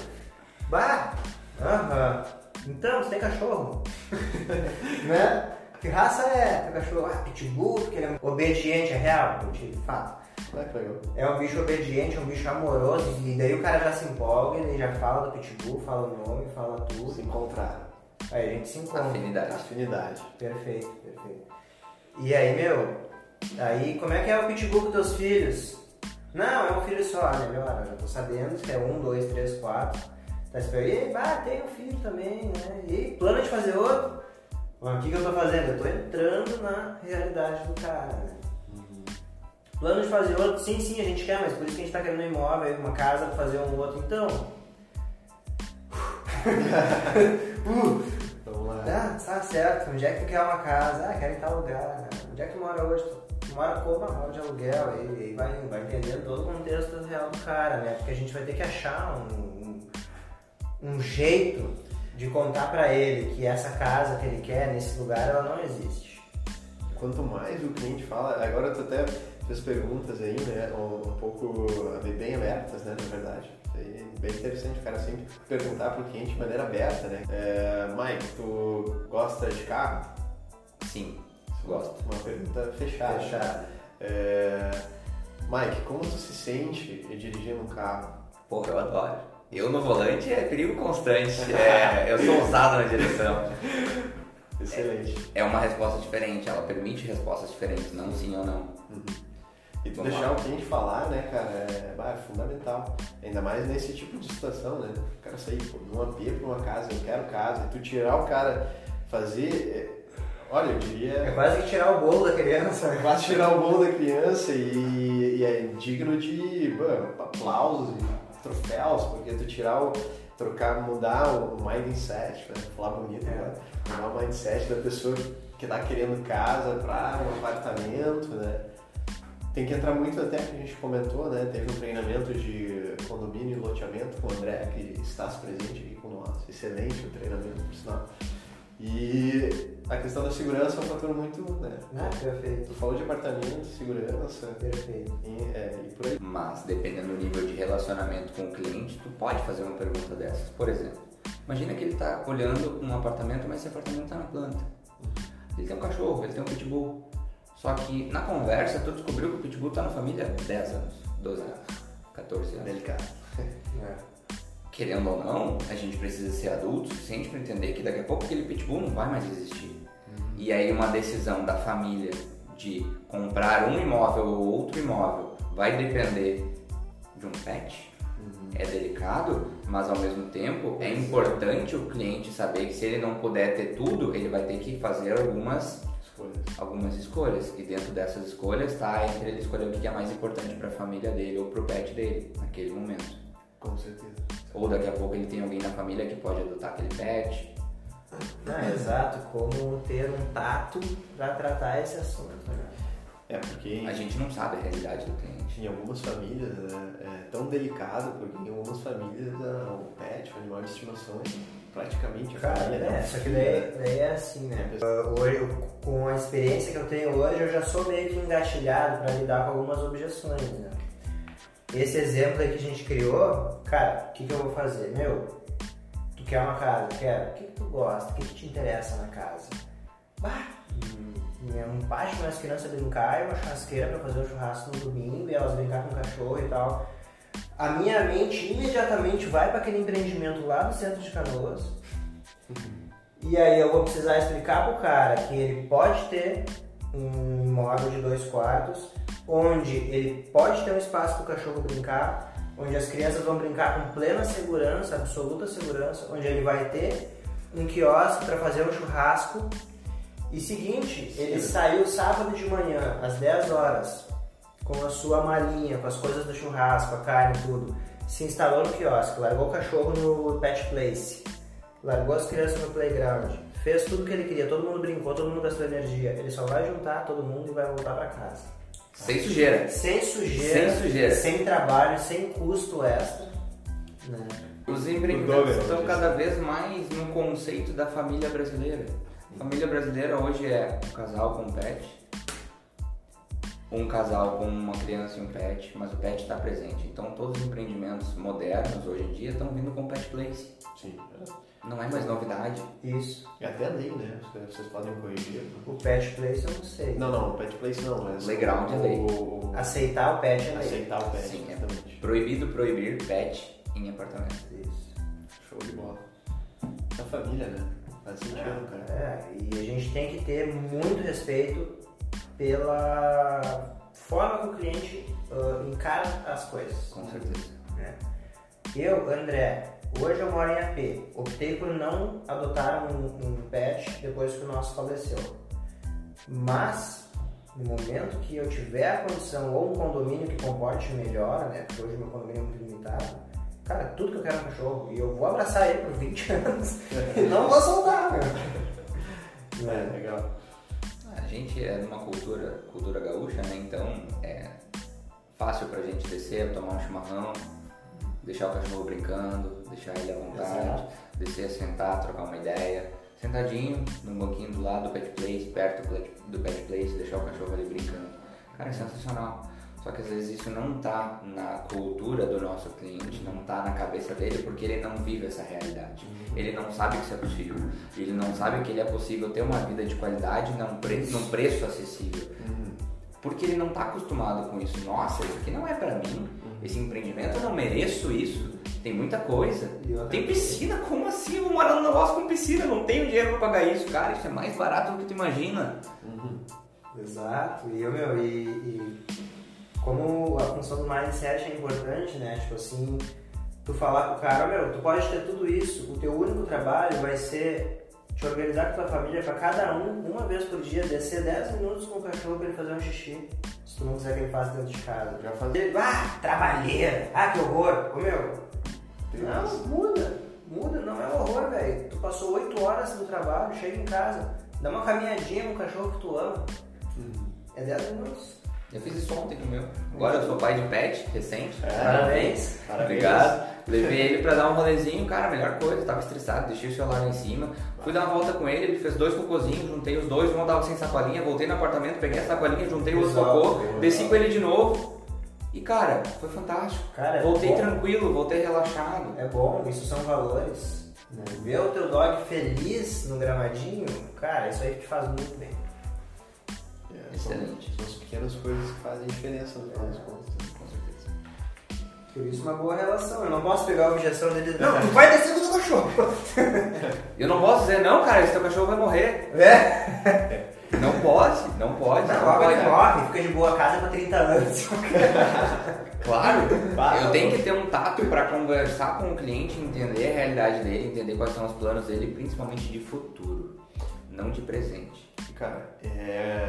bah, aham. Então, você tem cachorro? [LAUGHS] né? Que raça é teu cachorro? Ah, pitbull, porque ele é obediente, é real, eu te fato. Ah, que legal. É um bicho obediente, é um bicho amoroso, e daí o cara já se empolga, ele já fala do pitbull, fala o nome, fala tudo. Se encontraram. Aí a gente se encontra. Afinidade. Afinidade. Perfeito, perfeito. E aí, meu, aí como é que é o pitbull com teus filhos? Não, é um filho só, ah, melhor, eu já tô sabendo que é um, dois, três, quatro. Tá esperando, e ah, tem um filho também, né? E plano de fazer outro? Mas o que, que eu tô fazendo? Eu tô entrando na realidade do cara, né? Plano de fazer outro, sim, sim, a gente quer, mas por isso que a gente tá querendo um imóvel, uma casa pra fazer um outro, então. [LAUGHS] uh, Vamos lá. ah, tá certo. Onde é que tu quer uma casa? Ah, quero em tal lugar. Onde é que tu mora hoje? Tu mora como? Ah, de aluguel. Aí, aí vai, vai entendendo todo o contexto real do cara, né? Porque a gente vai ter que achar um, um, um jeito de contar pra ele que essa casa que ele quer nesse lugar, ela não existe. Quanto mais o cliente fala, agora tu até fez perguntas aí, né, um, um pouco bem abertas, né, na verdade. É bem interessante o cara sempre perguntar pro cliente de maneira aberta, né. É, Mike, tu gosta de carro? Sim, gosto. Uma pergunta fechada. Fechado. É, Mike, como tu se sente dirigindo um carro? Porra, eu adoro. Eu no volante é perigo constante. [LAUGHS] É, eu sou ousado na direção. Excelente. É uma resposta diferente, ela permite respostas diferentes, não sim ou não. Vamos deixar o cliente falar, né, cara, é, bah, é fundamental. Ainda mais nesse tipo de situação, né? O cara sair pô, num AP pra uma casa, eu quero casa, e tu tirar o cara, fazer. é, olha, eu É diria. quase que tirar o bolo da criança. né? Quase tirar o bolo da criança e, e é digno de bom, aplausos e troféus, porque tu tirar o. trocar, mudar o mindset, né? falar bonito, É. né? mudar o mindset da pessoa que tá querendo casa pra um apartamento, né? Tem que entrar muito até que a gente comentou, né? Teve um treinamento de condomínio e loteamento com o André, que está presente aqui com nós. Excelente o treinamento, por sinal. E a questão da segurança é um fator muito, né? Ah, perfeito. Tu falou de apartamento, segurança Perfeito. e, é, e por aí. Mas dependendo do nível de relacionamento com o cliente, tu pode fazer uma pergunta dessas. Por exemplo, imagina que ele está olhando um apartamento, mas esse apartamento está na planta. Ele tem um cachorro, ele tem um pitbull. Só que na conversa tu descobriu que o pitbull está na família há 10 anos, 12 anos, 14 anos. Delicado. [LAUGHS] É. Querendo ou não, a gente precisa ser adulto o suficiente para entender que daqui a pouco aquele pitbull não vai mais existir. E aí uma decisão da família de comprar um imóvel ou outro imóvel vai depender de um pet. É delicado, mas ao mesmo tempo é importante o cliente saber que se ele não puder ter tudo, ele vai ter que fazer algumas, Escolhas. algumas escolhas. E dentro dessas escolhas está entre ele escolher o que é mais importante para a família dele ou para o pet dele naquele momento. Com certeza. Ou daqui a pouco ele tem alguém na família que pode adotar aquele pet. Ah, exato, como ter um tato para tratar esse assunto. Né? É, porque A gente não sabe a realidade do cliente. em algumas famílias né, é tão delicado, porque em algumas famílias ah, o pet, o animal de estimação é praticamente Cara, é, né? só que daí, daí é assim, né? Uh, Hoje, com a experiência que eu tenho hoje, eu já sou meio que engatilhado para lidar com algumas objeções, né? Esse exemplo aí que a gente criou, cara, o que, que eu vou fazer? Meu, tu quer uma casa? Quero. O que, que tu gosta? O que, que te interessa na casa? Bah, hum, um pátio para as crianças brincar e uma churrasqueira para fazer o churrasco no domingo e elas brincar com o cachorro e tal. A minha mente imediatamente vai para aquele empreendimento lá no centro de Canoas. E aí eu vou precisar explicar pro cara que ele pode ter um imóvel de dois quartos, onde ele pode ter um espaço para o cachorro brincar, onde as crianças vão brincar com plena segurança, absoluta segurança, onde ele vai ter um quiosque para fazer um churrasco. E seguinte, ele saiu sábado de manhã, às 10 horas, com a sua malinha, com as coisas do churrasco, a carne e tudo. Se instalou no quiosque, largou o cachorro no pet place, largou as crianças no playground, fez tudo o que ele queria, todo mundo brincou, todo mundo gastou energia. Ele só vai juntar todo mundo e vai voltar para casa. Sem sujeira. Sem sujeira, Sem sujeira. sem trabalho, sem custo extra. Né? Os empreendimentos estão cada vez mais no conceito da família brasileira. A família brasileira hoje é um casal com um um casal com uma criança e um pet, mas o pet está presente. Então todos os empreendimentos modernos hoje em dia estão vindo com pet place. Sim. Não é mais novidade. Isso. E até a lei, né? Vocês podem corrigir. O pet place eu não sei. Não, não, o pet place não, mas. Playground é lei. o- Aceitar o pet é lei. Aceitar o pet, Sim, é. exatamente. Proibido proibir pet em apartamento. Isso. Show de bola. Da família, né? Faz sentido, cara. É, e a gente tem que ter muito respeito pela forma que o cliente ah, encara as coisas. Com certeza. né? Eu, André, hoje eu moro em AP. Optei por não adotar um, um pet depois que o nosso faleceu. Mas, no momento que eu tiver a condição ou um condomínio que comporte melhor, né? Porque hoje meu condomínio é muito limitado. Cara, tudo que eu quero é um cachorro. E eu vou abraçar ele por 20 [LAUGHS] anos e não vou soltar, meu. É, legal. A gente é numa cultura, cultura gaúcha, né? Então é fácil pra gente descer, tomar um chimarrão, deixar o cachorro brincando, deixar ele à vontade, Exato. descer, sentar, trocar uma ideia, sentadinho no banquinho do lado do pet place, perto do pet place, deixar o cachorro ali brincando. Cara, é sensacional. Só que às vezes isso não tá na cultura do nosso cliente, não tá na cabeça dele, porque ele não vive essa realidade. Ele não sabe que isso é possível. Ele não sabe que ele é possível ter uma vida de qualidade num, pre num preço acessível. Porque ele não está acostumado com isso. Nossa, isso aqui não é para mim. Esse empreendimento eu não mereço isso. Tem muita coisa. Tem piscina? Como assim? Eu vou morar num negócio com piscina. Não tenho dinheiro para pagar isso. Cara, isso é mais barato do que tu imagina. Exato, e eu, meu, e, e como a função do mindset é importante, né? Tipo assim, tu falar pro cara, meu, tu pode ter tudo isso, o teu único trabalho vai ser te organizar com tua família pra cada um, uma vez por dia, descer 10 minutos com o cachorro pra ele fazer um xixi. Se tu não quiser que ele faça dentro de casa. Já faz. Ele, ah, trabalheira, ah, que horror. Ô meu, não, muda, muda, não é horror, velho. Tu passou 8 horas no trabalho, chega em casa, dá uma caminhadinha com o cachorro que tu ama. É 10 minutos. Eu fiz isso ontem com o meu. Agora eu sou pai de pet, recente. É, Parabéns. Parabéns. Obrigado. Levei ele pra dar um rolezinho, cara, melhor coisa, tava estressado, deixei o celular lá em cima. Fui dar uma volta com ele, ele fez dois cocôzinhos, juntei os dois, um tava sem sacolinha, voltei no apartamento, peguei a sacolinha, juntei o outro cocô, desci com ele de novo. E cara, foi fantástico. Cara, é voltei bom. tranquilo, voltei relaxado. É bom, isso são valores. né? Ver o teu dog feliz no gramadinho, cara, isso aí te faz muito bem. É, Excelente. São as pequenas coisas que fazem diferença no final das contas. né? Com certeza. Por isso uma boa relação. Eu não posso pegar a objeção dele. Não, não vai descer com o cachorro. [LAUGHS] Eu não posso dizer, não, cara, esse teu cachorro vai morrer. É? Não pode, não pode. Não, não pode. ele morre, fica de boa casa pra 30 anos. [LAUGHS] Claro, Claro. eu tenho que ter um tato para conversar com o cliente, entender a realidade dele, entender quais são os planos dele, principalmente de futuro, não de presente. Cara, é,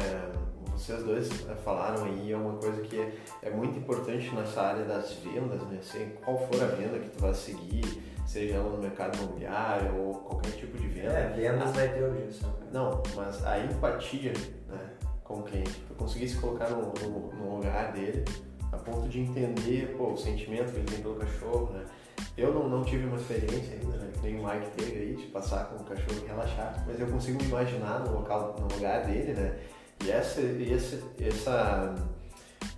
vocês dois eh, falaram aí, é uma coisa que é, é muito importante nessa área das vendas, né? Sei qual for a venda que tu vai seguir, seja ela no mercado imobiliário ou qualquer tipo de venda. É, vendas vai ter objeção. Não, mas a empatia né, com o cliente, tu conseguir se colocar no, no- no lugar dele, a ponto de entender pô, o sentimento que ele tem pelo cachorro, né? Eu não, não tive uma experiência ainda, né, nem o Mike teve aí, de passar com o cachorro e relaxar, mas eu consigo me imaginar no, local, no lugar dele, né? E essa, e esse essa,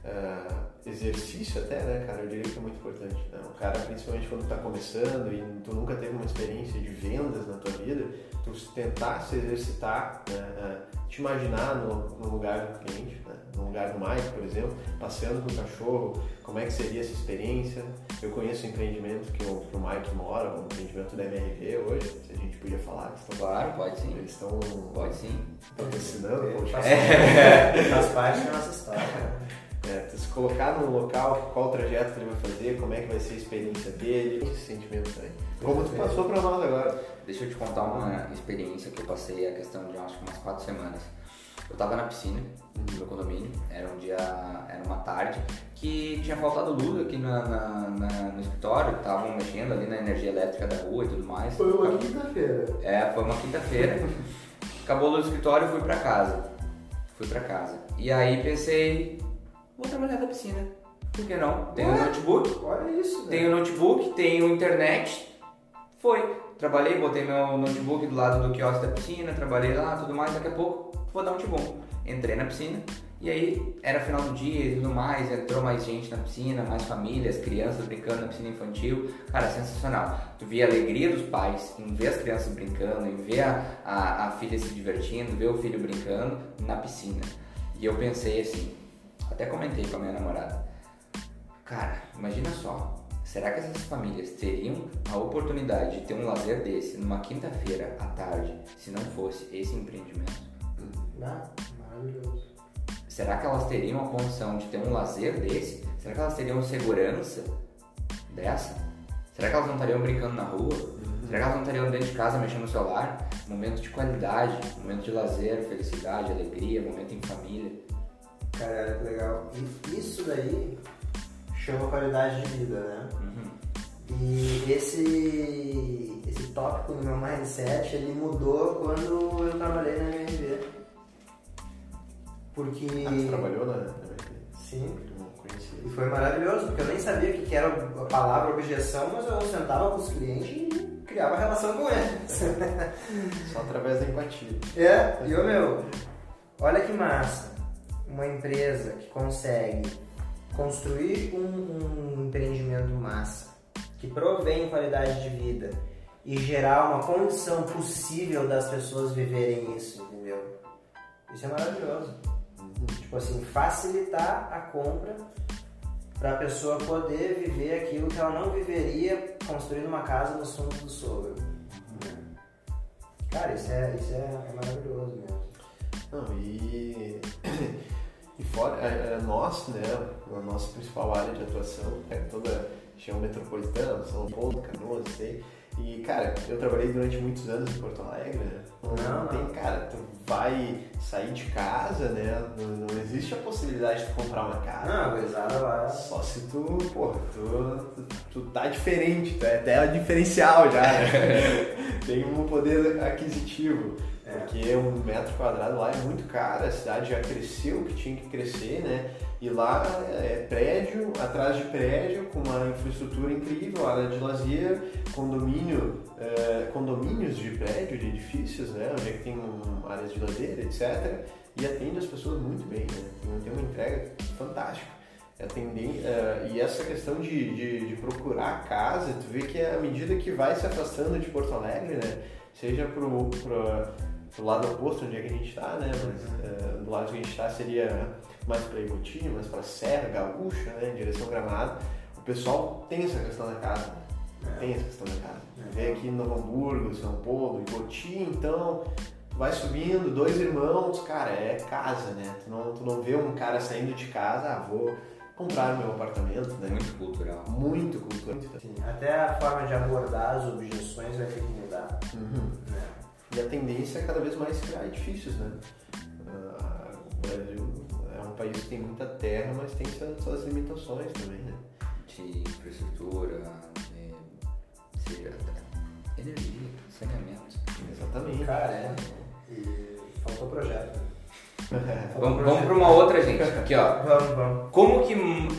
ah, exercício até, né, cara, eu diria que é muito importante. Né? O cara, principalmente quando tá começando e tu nunca teve uma experiência de vendas na tua vida, tu tentar se exercitar, né, ah, te imaginar no, no lugar do cliente, né? Lugar do Mike, por exemplo, passeando com o cachorro, como é que seria essa experiência. Eu conheço empreendimentos que o, que o Mike mora, o empreendimento da MRV hoje, se a gente podia falar, estão, Claro, pode sim. eles estão Pode sim. patrocinando o Faz, podcast. faz [LAUGHS] parte da nossa história. É, se colocar no local, qual o trajeto que ele vai fazer, como é que vai ser a experiência dele, esse sentimento também. Como tu passou pra nós agora. Deixa eu te contar uma experiência que eu passei a questão de acho que umas quatro semanas. Eu tava na piscina do meu condomínio, era um dia, era uma tarde, que tinha faltado luz aqui na, na- na- no escritório, estavam mexendo ali na energia elétrica da rua e tudo mais. quinta-feira. É, foi uma quinta-feira. Acabou a luz do escritório, fui pra casa. Fui pra casa. E aí pensei, vou trabalhar da piscina. Por que não? Tenho Ué? notebook, Olha isso, né? tenho notebook, tenho internet. Foi. Trabalhei, botei meu notebook do lado do quiosque da piscina, trabalhei lá, tudo mais, daqui a pouco vou dar um tibum. Entrei na piscina e aí era final do dia e tudo mais, entrou mais gente na piscina, mais famílias, crianças brincando na piscina infantil. Cara, sensacional. Tu via a alegria dos pais em ver as crianças brincando, em ver a, a, a filha se divertindo, ver o filho brincando na piscina. E eu pensei assim, até comentei com a minha namorada. Cara, imagina só, será que essas famílias teriam a oportunidade de ter um lazer desse numa quinta-feira à tarde se não fosse esse empreendimento? Ah, maravilhoso. Será que elas teriam a condição de ter um lazer desse? Será que elas teriam segurança dessa? Será que elas não estariam brincando na rua? Será que elas não estariam dentro de casa mexendo no celular? Momento de qualidade, momento de lazer, felicidade, alegria, momento em família. Cara, que legal. E isso daí chama qualidade de vida, né? Uhum. E esse, esse tópico no meu mindset, ele mudou quando eu trabalhei na MRV. Porque... Ah, tu trabalhou na, na? Sim. E foi maravilhoso, porque eu nem sabia o que era a palavra objeção, mas eu sentava com os clientes e criava relação com eles. [LAUGHS] Só através da empatia. É, e ô meu, olha que massa. Uma empresa que consegue construir um, um empreendimento massa, que provém qualidade de vida e gerar uma condição possível das pessoas viverem isso, entendeu? Isso é maravilhoso. Tipo assim, facilitar a compra para a pessoa poder viver aquilo que ela não viveria construindo uma casa nos fundos do sogro. Cara, isso é, isso é, maravilhoso mesmo. Não, e, [COUGHS] e fora, é, é nós, né, a nossa principal área de atuação é toda região metropolitana, São Paulo, Canoas, sei. E, cara, eu trabalhei durante muitos anos em Porto Alegre, né? Não, Não, não tem, cara, tu vai sair de casa, né? Não, não existe a possibilidade de tu comprar uma casa. Não, a gurizada lá. Só se tu, porra, tu, tu, tu tá diferente, tu é até diferencial já, né? [LAUGHS] Tem um poder aquisitivo. É. Porque um metro quadrado lá é muito caro, a cidade já cresceu o que tinha que crescer, né? E lá é prédio, atrás de prédio, com uma infraestrutura incrível, área de lazer, condomínio, é, condomínios de prédio, de edifícios, né? Onde é que tem um, áreas de lazer, etc. E atende as pessoas muito bem, né? Tem- Tem uma entrega fantástica. Atender, é, e essa questão de, de, de procurar casa, tu vê que à medida que vai se afastando de Porto Alegre, né? Seja pro, pro, lado oposto onde é que a gente está, né? Mas é, do lado que a gente está seria mais para Iguti, mais para Serra, Gaúcha, né? Em direção Gramado. O pessoal tem essa questão da casa. É. Tem essa questão da casa. É. Vem aqui em Novo Hamburgo, São Paulo, Iguti, então tu vai subindo, dois irmãos, cara, é casa, né? Tu não, tu não vê um cara saindo de casa, ah, vou comprar meu apartamento, né? Muito cultural. Muito cultural. Sim, até a forma de abordar as objeções vai ter que mudar. Uhum. Né? E a tendência é cada vez mais criar edifícios, né? Ah, o Brasil é um país que tem muita terra, mas tem suas, suas limitações também, né? De infraestrutura, de, seja energia, saneamento. Exatamente. Cara, é. E faltou projeto. [LAUGHS] Vamos, vamos para uma outra, gente. Aqui, ó. Vamos, vamos. Como que,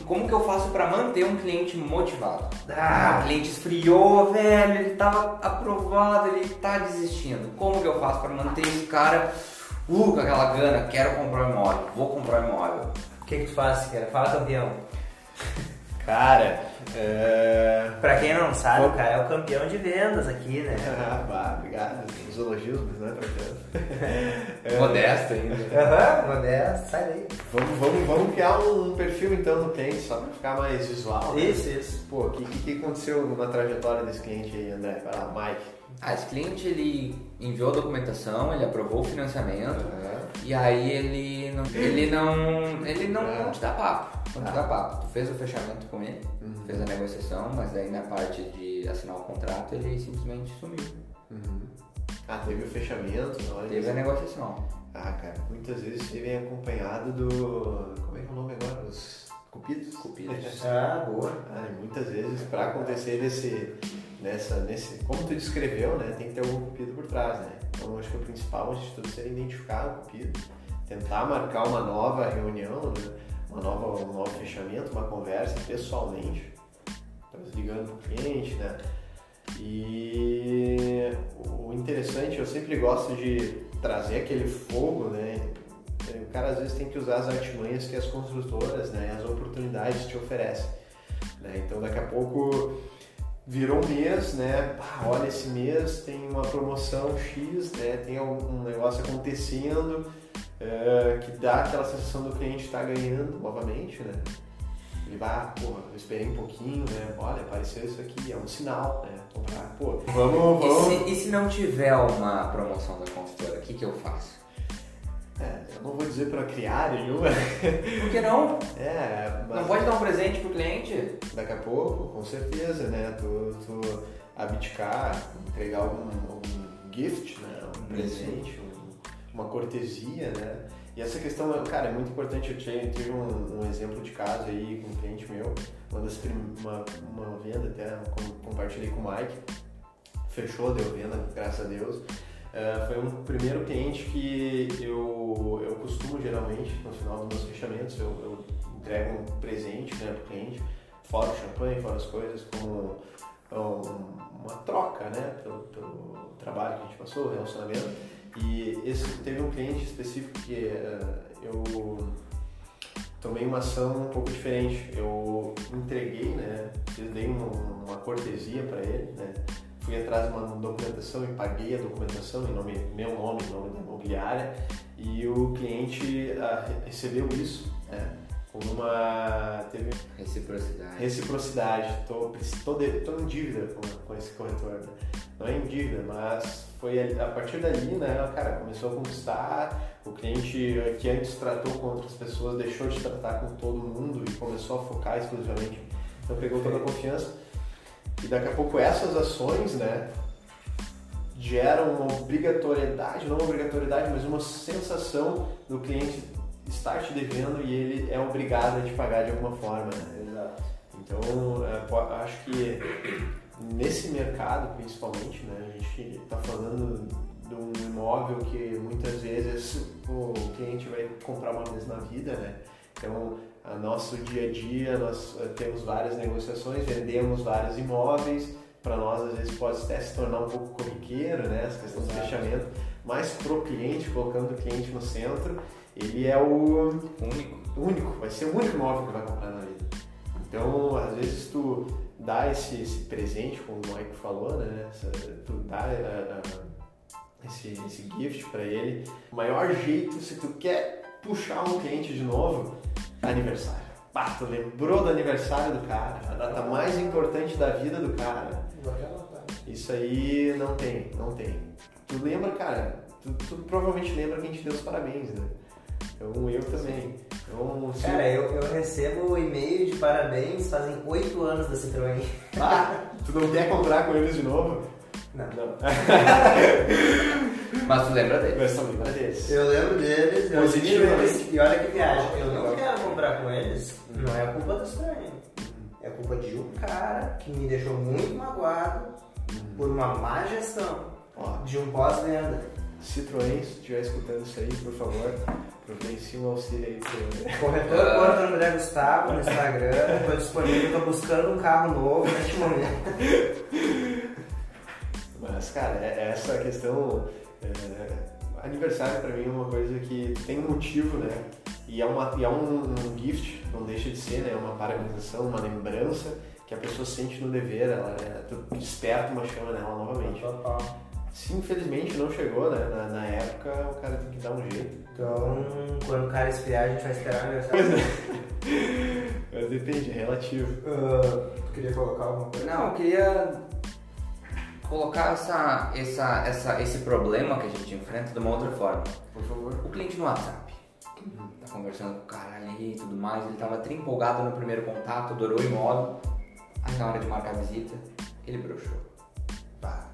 como que eu faço para manter um cliente motivado? Ah, Ah, o cliente esfriou, velho, ele tava aprovado, ele tá desistindo. Como que eu faço para manter esse cara uh, com aquela gana? Quero comprar um imóvel, vou comprar um imóvel. o que, que tu faz, cara? Fala, campeão. [LAUGHS] Cara, é... Pra quem não sabe, o cara é o campeão de vendas aqui, né? [LAUGHS] Ah, vá, obrigado. Os elogios, mas não é pra tanto. [LAUGHS] Modesto ainda. Aham, modesto, sai daí. Vamos, vamos, vamos criar um perfil então no cliente, só pra ficar mais visual. né? Isso, isso. Pô, o que, que, aconteceu na trajetória desse cliente aí, André? Vai lá, Mike. Ah, esse cliente ele enviou a documentação, ele aprovou o financiamento Aham. e aí ele não, ele não, ele não, não te dá papo, Ah. dá papo. Tu fez o fechamento com ele, Uhum. fez a negociação, mas aí na parte de assinar o contrato ele simplesmente sumiu. Uhum. Ah, teve o fechamento, na hora Teve de- a negociação. Ah, cara, muitas vezes ele vem acompanhado do. Como é que é o nome agora? Os cupidos? Cupidos. [LAUGHS] Ah, boa. Ah, muitas vezes para acontecer nesse, nessa, nesse, como tu descreveu, né, tem que ter algum cupido por trás, né? Então acho que o principal de tudo seria identificar o cupido, tentar marcar uma nova reunião, né, uma nova, um novo fechamento, uma conversa pessoalmente, talvez ligando para o cliente, né? E o interessante, eu sempre gosto de trazer aquele fogo, né? O cara às vezes tem que usar as artimanhas que as construtoras, né, as oportunidades te oferecem. né? Então daqui a pouco virou um mês, né? Olha, esse mês tem uma promoção X, né? Tem algum negócio acontecendo é, que dá aquela sensação do cliente estar ganhando novamente, né? Ele vai, ah, porra, eu esperei um pouquinho, né? Olha, apareceu isso aqui, é um sinal, né? Comprar, pô, vamos, E vamos. se, e se não tiver uma promoção da consultora, o que, que eu faço? É, eu não vou dizer para criar nenhuma. [LAUGHS] Por que não? É, mas Não pode dar um presente pro cliente? daqui a pouco, com certeza, né? Tu, tu abdicar, entregar algum, algum gift, né? Um presente, um- uma cortesia, né? E essa questão, cara, é muito importante. Eu tive, um, um exemplo de caso aí com um cliente meu, uma, das uma, uma venda até, com- compartilhei com o Mike, fechou, deu venda, graças a Deus. Eh, foi um primeiro cliente que eu, eu costumo geralmente, no final dos meus fechamentos, eu, eu entrego um presente né, para o cliente, fora o champanhe, fora as coisas, como um- uma troca né, pelo, pelo trabalho que a gente passou, o relacionamento. E esse teve um cliente específico que eh, eu tomei uma ação um pouco diferente. Eu entreguei, né, eu dei uma, uma cortesia para ele, né, fui atrás de uma documentação e paguei a documentação em nome, meu nome, em nome da imobiliária, e o cliente re- recebeu isso, né, com uma teve Reciprocidade. reciprocidade. Tô, tô, tô em dívida com, com esse corretor, né? Não é em dívida, mas foi a, a partir dali, né, cara, começou a conquistar. O cliente que antes tratou com outras pessoas deixou de tratar com todo mundo e começou a focar exclusivamente. Então pegou toda a confiança. E daqui a pouco essas ações, né, geram uma obrigatoriedade, não uma obrigatoriedade, mas uma sensação do cliente estar te devendo e ele é obrigado a te pagar de alguma forma. Né? Exato. Então, é, acho que nesse mercado, principalmente, né, a gente está falando de um imóvel que muitas vezes o cliente vai comprar uma vez na vida, né? Então, a nosso dia a dia nós eh, temos várias negociações, vendemos vários imóveis, para nós às vezes pode até se tornar um pouco corriqueiro, né? Essa questão do fechamento, mas pro cliente, colocando o cliente no centro, ele é o Único. único, vai ser o único imóvel que vai comprar na vida. Então, às vezes tu dá esse, esse presente, como o Mike falou, né? Essa- tu dá ah, ah, esse, esse gift para ele. O maior jeito, se tu quer puxar um cliente de novo, aniversário. Pá, tu lembrou do aniversário do cara, a data mais importante da vida do cara. Isso aí não tem, não tem. Tu lembra, cara, tu, tu provavelmente lembra quem te deu os parabéns, né? Então eu também. Então, se- Cara, eu, eu recebo e-mail de parabéns fazem oito anos da Citroën. [LAUGHS] Ah, tu não quer comprar com eles de novo? Não. Não. [LAUGHS] Mas tu lembra dele. Mas só lembra deles. Eu lembro deles, eu assisti Positivamente. eles, e olha que viagem. Eu não quero comprar com eles, não é culpa da Citroën. É culpa de um cara que me deixou muito magoado por uma má gestão Ó, de um pós-venda. Citroën, se estiver escutando isso aí, por favor, providencie um auxílio aí pro... [LAUGHS] Corretor. Porto André Gustavo no Instagram, estou disponível, estou buscando um carro novo neste momento. [LAUGHS] Mas, cara, é- essa questão. é, aniversário pra mim é uma coisa que tem um motivo, né? E é, uma, e é um, um gift, não deixa de ser, né? Uma parabenização, uma lembrança que a pessoa sente no dever, ela é, tu desperta uma chama nela novamente. Se infelizmente não chegou, né? Na, na época, o cara tem que dar um jeito. Então, quando o cara esfriar, a gente vai esperar [LAUGHS] o aniversário. Mas depende, é relativo. Ah, tu queria colocar alguma coisa? Não, eu queria colocar essa, essa, essa, esse problema que a gente enfrenta de uma outra forma. Por favor. O cliente no WhatsApp. Tá conversando com o cara ali e tudo mais, ele tava tri empolgado no primeiro contato, adorou o imóvel. Aí na hora de marcar a visita, ele broxou.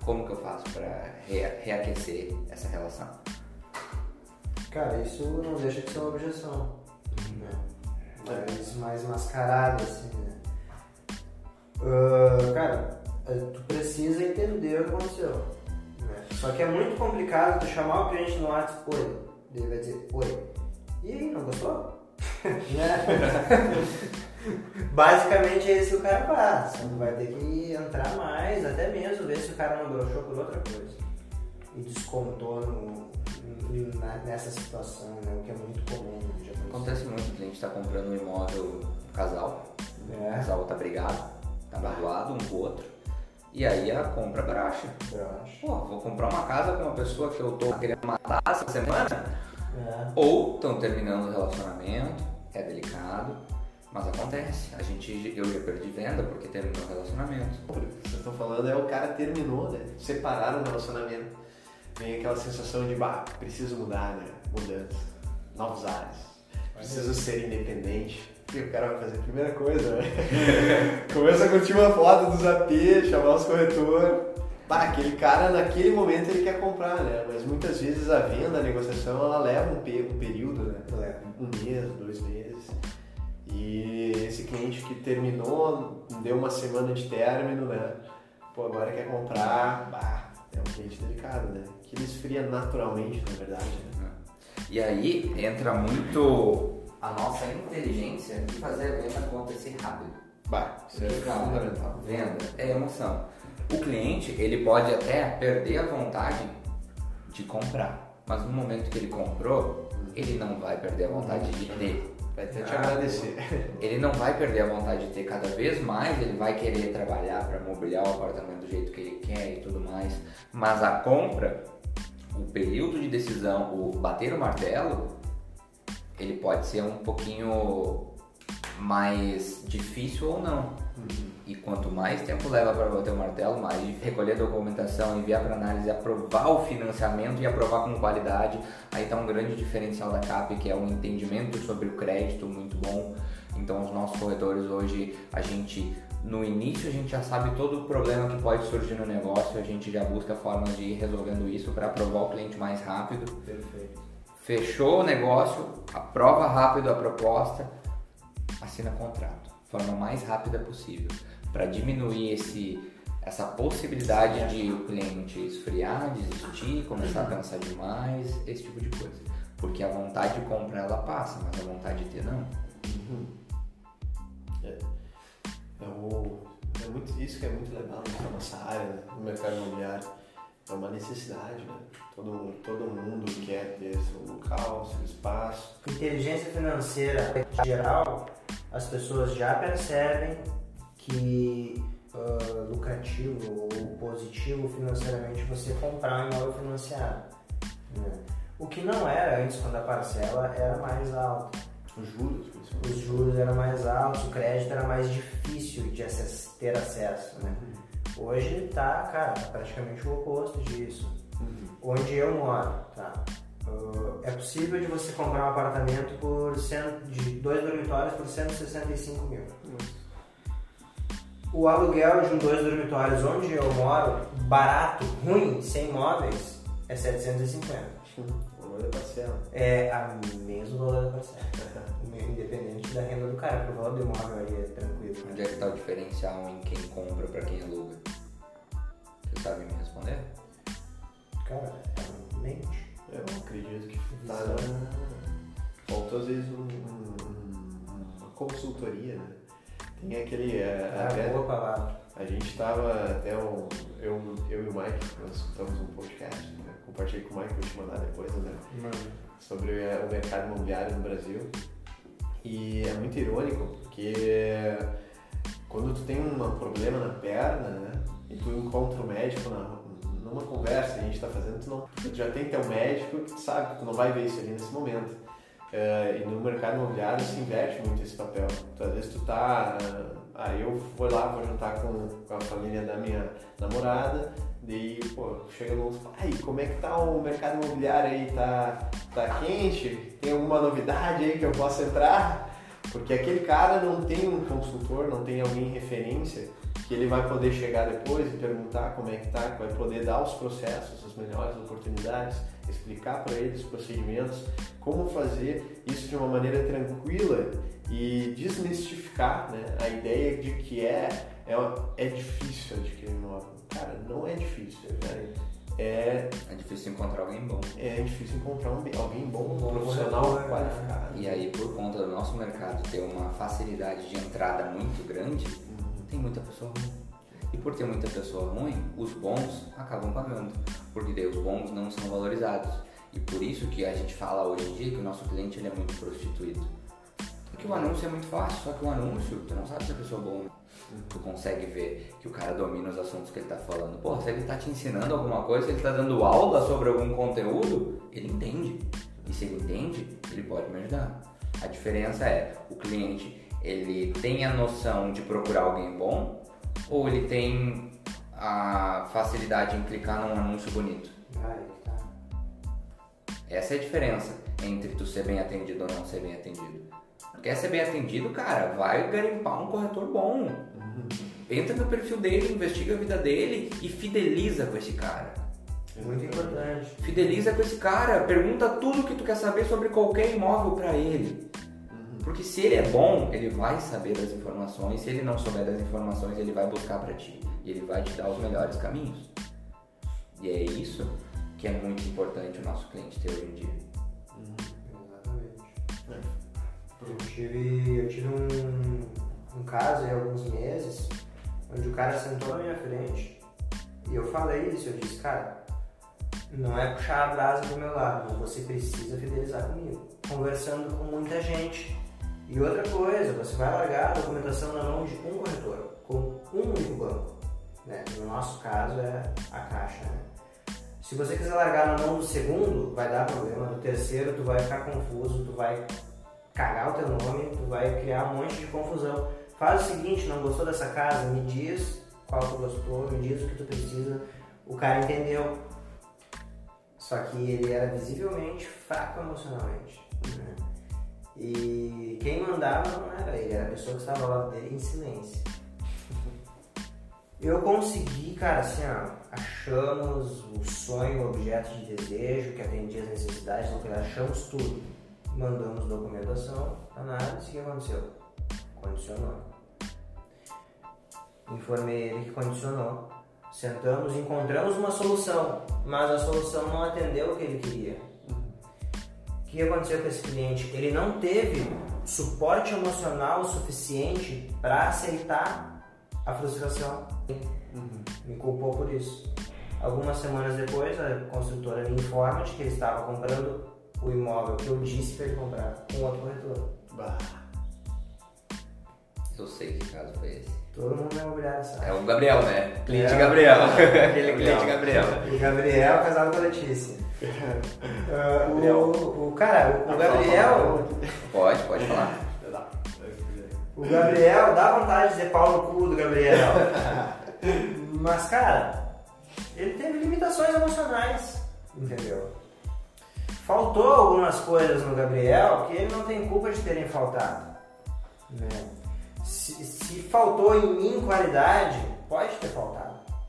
Como que eu faço pra rea- reaquecer essa relação? Cara, isso não deixa de ser uma objeção. Né? Mas mais mascarado, assim, né? Ah, cara, eh, tu precisa entender o que aconteceu. né? Só que é muito complicado tu chamar o cliente no WhatsApp, oi. Ele vai dizer, oi. E aí, não gostou? [LAUGHS] Né? [LAUGHS] Basicamente é isso que o cara faz. Tu vai ter que entrar mais, até mesmo ver se o cara não broxou por outra coisa. E descontou no, na- nessa situação, né? O que é muito comum japonês. Acontece muito, o cliente tá comprando um imóvel, um casal, o É, casal tá brigado, tá magoado um com o outro, e aí a compra bracha. broxa. Pô, vou comprar uma casa com uma pessoa que eu tô querendo matar essa semana, É. ou estão terminando o relacionamento, é delicado, mas acontece. A gente, eu já perdi venda porque terminou o relacionamento. O que vocês estão falando é o cara terminou, né? Separaram o relacionamento. Vem aquela sensação de, bah, preciso mudar, né? Mudança. Novos ares. Preciso ser independente. E o cara vai fazer a primeira coisa, né? [LAUGHS] Começa a curtir uma foto dos AP, chamar os corretores. Bah, aquele cara, naquele momento, ele quer comprar, né? Mas muitas vezes a venda, a negociação, ela leva um, pe- um período, né? Leva. um mês, dois meses. E esse cliente que terminou, deu uma semana de término, né? Pô, agora quer comprar, bah, é um cliente delicado, né? Que ele esfria naturalmente, na verdade, né? E aí entra muito a nossa inteligência de fazer a venda acontecer rápido. Bah, isso é cara, fundamental. Venda é emoção. O cliente, ele pode até perder a vontade de comprar, mas no momento que ele comprou, ele não vai perder a vontade de ter. Vai até te Ah, agradecer. [LAUGHS] Ele não vai perder a vontade de ter cada vez mais, ele vai querer trabalhar para mobiliar o apartamento do jeito que ele quer e tudo mais. Mas a compra, o período de decisão, o bater o martelo, ele pode ser um pouquinho mais difícil ou não. E quanto mais tempo leva para bater o martelo, mais recolher a documentação, enviar para análise, aprovar o financiamento e aprovar com qualidade, aí está um grande diferencial da CAP, que é um entendimento sobre o crédito muito bom. Então, os nossos corretores hoje, a gente no início a gente já sabe todo o problema que pode surgir no negócio, a gente já busca formas de ir resolvendo isso para aprovar o cliente mais rápido. Perfeito. Fechou o negócio, aprova rápido a proposta, assina contrato, forma mais rápida possível, para diminuir esse essa possibilidade de o cliente esfriar, desistir, começar a pensar demais, esse tipo de coisa. Porque a vontade de compra ela passa, mas a vontade de ter não. Uhum. É, é, o, é muito, isso que é muito legal na nossa área, né? no mercado imobiliário. É uma necessidade, né? Todo, todo mundo quer ter seu local, seu espaço. Inteligência financeira em geral, as pessoas já percebem que uh, lucrativo ou positivo financeiramente você comprar um imóvel financiado. Né? O que não era antes, quando a parcela era mais alta. Os juros, Os juros eram mais altos, o crédito era mais difícil de ter acesso. Né? Uhum. Hoje tá, cara, tá praticamente o oposto disso. Uhum. Onde eu moro, tá? Uh, é possível de você comprar um apartamento por cento, de dois dormitórios por 165 mil. Uhum. O aluguel de um dois dormitórios onde eu moro, barato, ruim, sem móveis, é 750. O valor da parcela. É a mesmo valor da parcela. [LAUGHS] Independente da renda do cara, porque o valor do imóvel aí é tranquilo. Onde é que está o diferencial em quem compra para quem aluga? Você sabe me responder? Cara, realmente. Eu acredito que tá, falta às vezes um, um, uma consultoria, né? Tem aquele. É, ah, até, boa palavra. A gente estava até um, eu, eu e o Mike, nós escutamos um podcast, né? compartilhei com o Mike, vou te mandar depois, né? Sobre o mercado imobiliário no Brasil. E é muito irônico, porque quando tu tem um problema na perna, né? E tu encontra o médico na, numa conversa que a gente está fazendo, tu, não, tu já tem teu médico que tu sabe que tu não vai ver isso ali nesse momento. Uh, e no mercado imobiliário se inverte muito esse papel. Então, às vezes tu tá. Uh, ah, eu vou lá, vou jantar com, com a família da minha namorada, daí, pô, chega no pai, como é que tá o mercado imobiliário aí? Tá, tá quente? Tem alguma novidade aí que eu possa entrar? Porque aquele cara não tem um consultor, não tem alguém referência que ele vai poder chegar depois e perguntar como é que tá, que vai poder dar os processos, as melhores oportunidades, explicar para eles os procedimentos, como fazer isso de uma maneira tranquila e desmistificar né, a ideia de que é, é, é difícil adquirir um imóvel. Cara, não é difícil. Né? É, é difícil encontrar alguém bom. É difícil encontrar um, alguém bom, um profissional é, qualificado. E aí, por conta do nosso mercado ter uma facilidade de entrada muito grande. Tem muita pessoa ruim. E por ter muita pessoa ruim, os bons acabam pagando. Porque daí os bons não são valorizados. E por isso que a gente fala hoje em dia que o nosso cliente ele é muito prostituído. Porque o anúncio é muito fácil, só que o anúncio, tu não sabe se a pessoa é boa. Tu consegue ver que o cara domina os assuntos que ele tá falando. Pô, se ele tá te ensinando alguma coisa, se ele tá dando aula sobre algum conteúdo, ele entende. E se ele entende, ele pode me ajudar. A diferença é, o cliente, ele tem a noção de procurar alguém bom ou ele tem a facilidade em clicar num anúncio bonito? Tá. Essa é a diferença entre tu ser bem atendido ou não ser bem atendido. Quer ser bem atendido, cara? Vai garimpar um corretor bom. Uhum. Entra no perfil dele, investiga a vida dele e fideliza com esse cara. Muito importante. Fideliza com esse cara, pergunta tudo que tu quer saber sobre qualquer imóvel para ele. Porque se ele é bom, ele vai saber das informações. Se ele não souber das informações, ele vai buscar para ti. E ele vai te dar os melhores caminhos. E é isso que é muito importante o nosso cliente ter hoje em dia. Eu tive, eu tive um, um caso há alguns meses onde o cara sentou na minha frente e eu falei isso, eu disse, cara, não é puxar a brasa do meu lado, você precisa fidelizar comigo. Conversando com muita gente. E outra coisa, você vai largar a documentação na mão de um corretor, com um único banco. Né? No nosso caso é a caixa. Né? Se você quiser largar na mão do segundo, vai dar problema. Do terceiro, tu vai ficar confuso, tu vai cagar o teu nome, tu vai criar um monte de confusão. Faz o seguinte, não gostou dessa casa? Me diz qual tu gostou, me diz o que tu precisa. O cara entendeu. Só que ele era visivelmente fraco emocionalmente. Né? E quem mandava não era ele, era a pessoa que estava ao lado dele em silêncio. Eu consegui, cara, assim, ó, achamos o sonho, o objeto de desejo que atendia as necessidades, achamos tudo mandamos documentação, análise, o que aconteceu? Condicionou. informei ele que condicionou. Sentamos, encontramos uma solução, mas a solução não atendeu o que ele queria. O que aconteceu com esse cliente? Ele não teve suporte emocional suficiente para aceitar a frustração. Me culpou por isso. Algumas semanas depois, a construtora me informa de que ele estava comprando o imóvel que eu disse para ele comprar com outro corretor. Bah. Eu sei que caso foi esse. Todo mundo é imobiliário sabe. É o Gabriel, né? Cliente É. Gabriel. [LAUGHS] Aquele Gabriel. cliente Gabriel. O Gabriel casado com a Letícia. [LAUGHS] O, o cara, o Gabriel, Pode, pode falar. o Gabriel dá vontade de dizer pau no cu do Gabriel. Mas cara, ele teve limitações emocionais, entendeu? Faltou algumas coisas no Gabriel que ele não tem culpa de terem faltado. né? Se, se faltou em mim qualidade, pode ter faltado.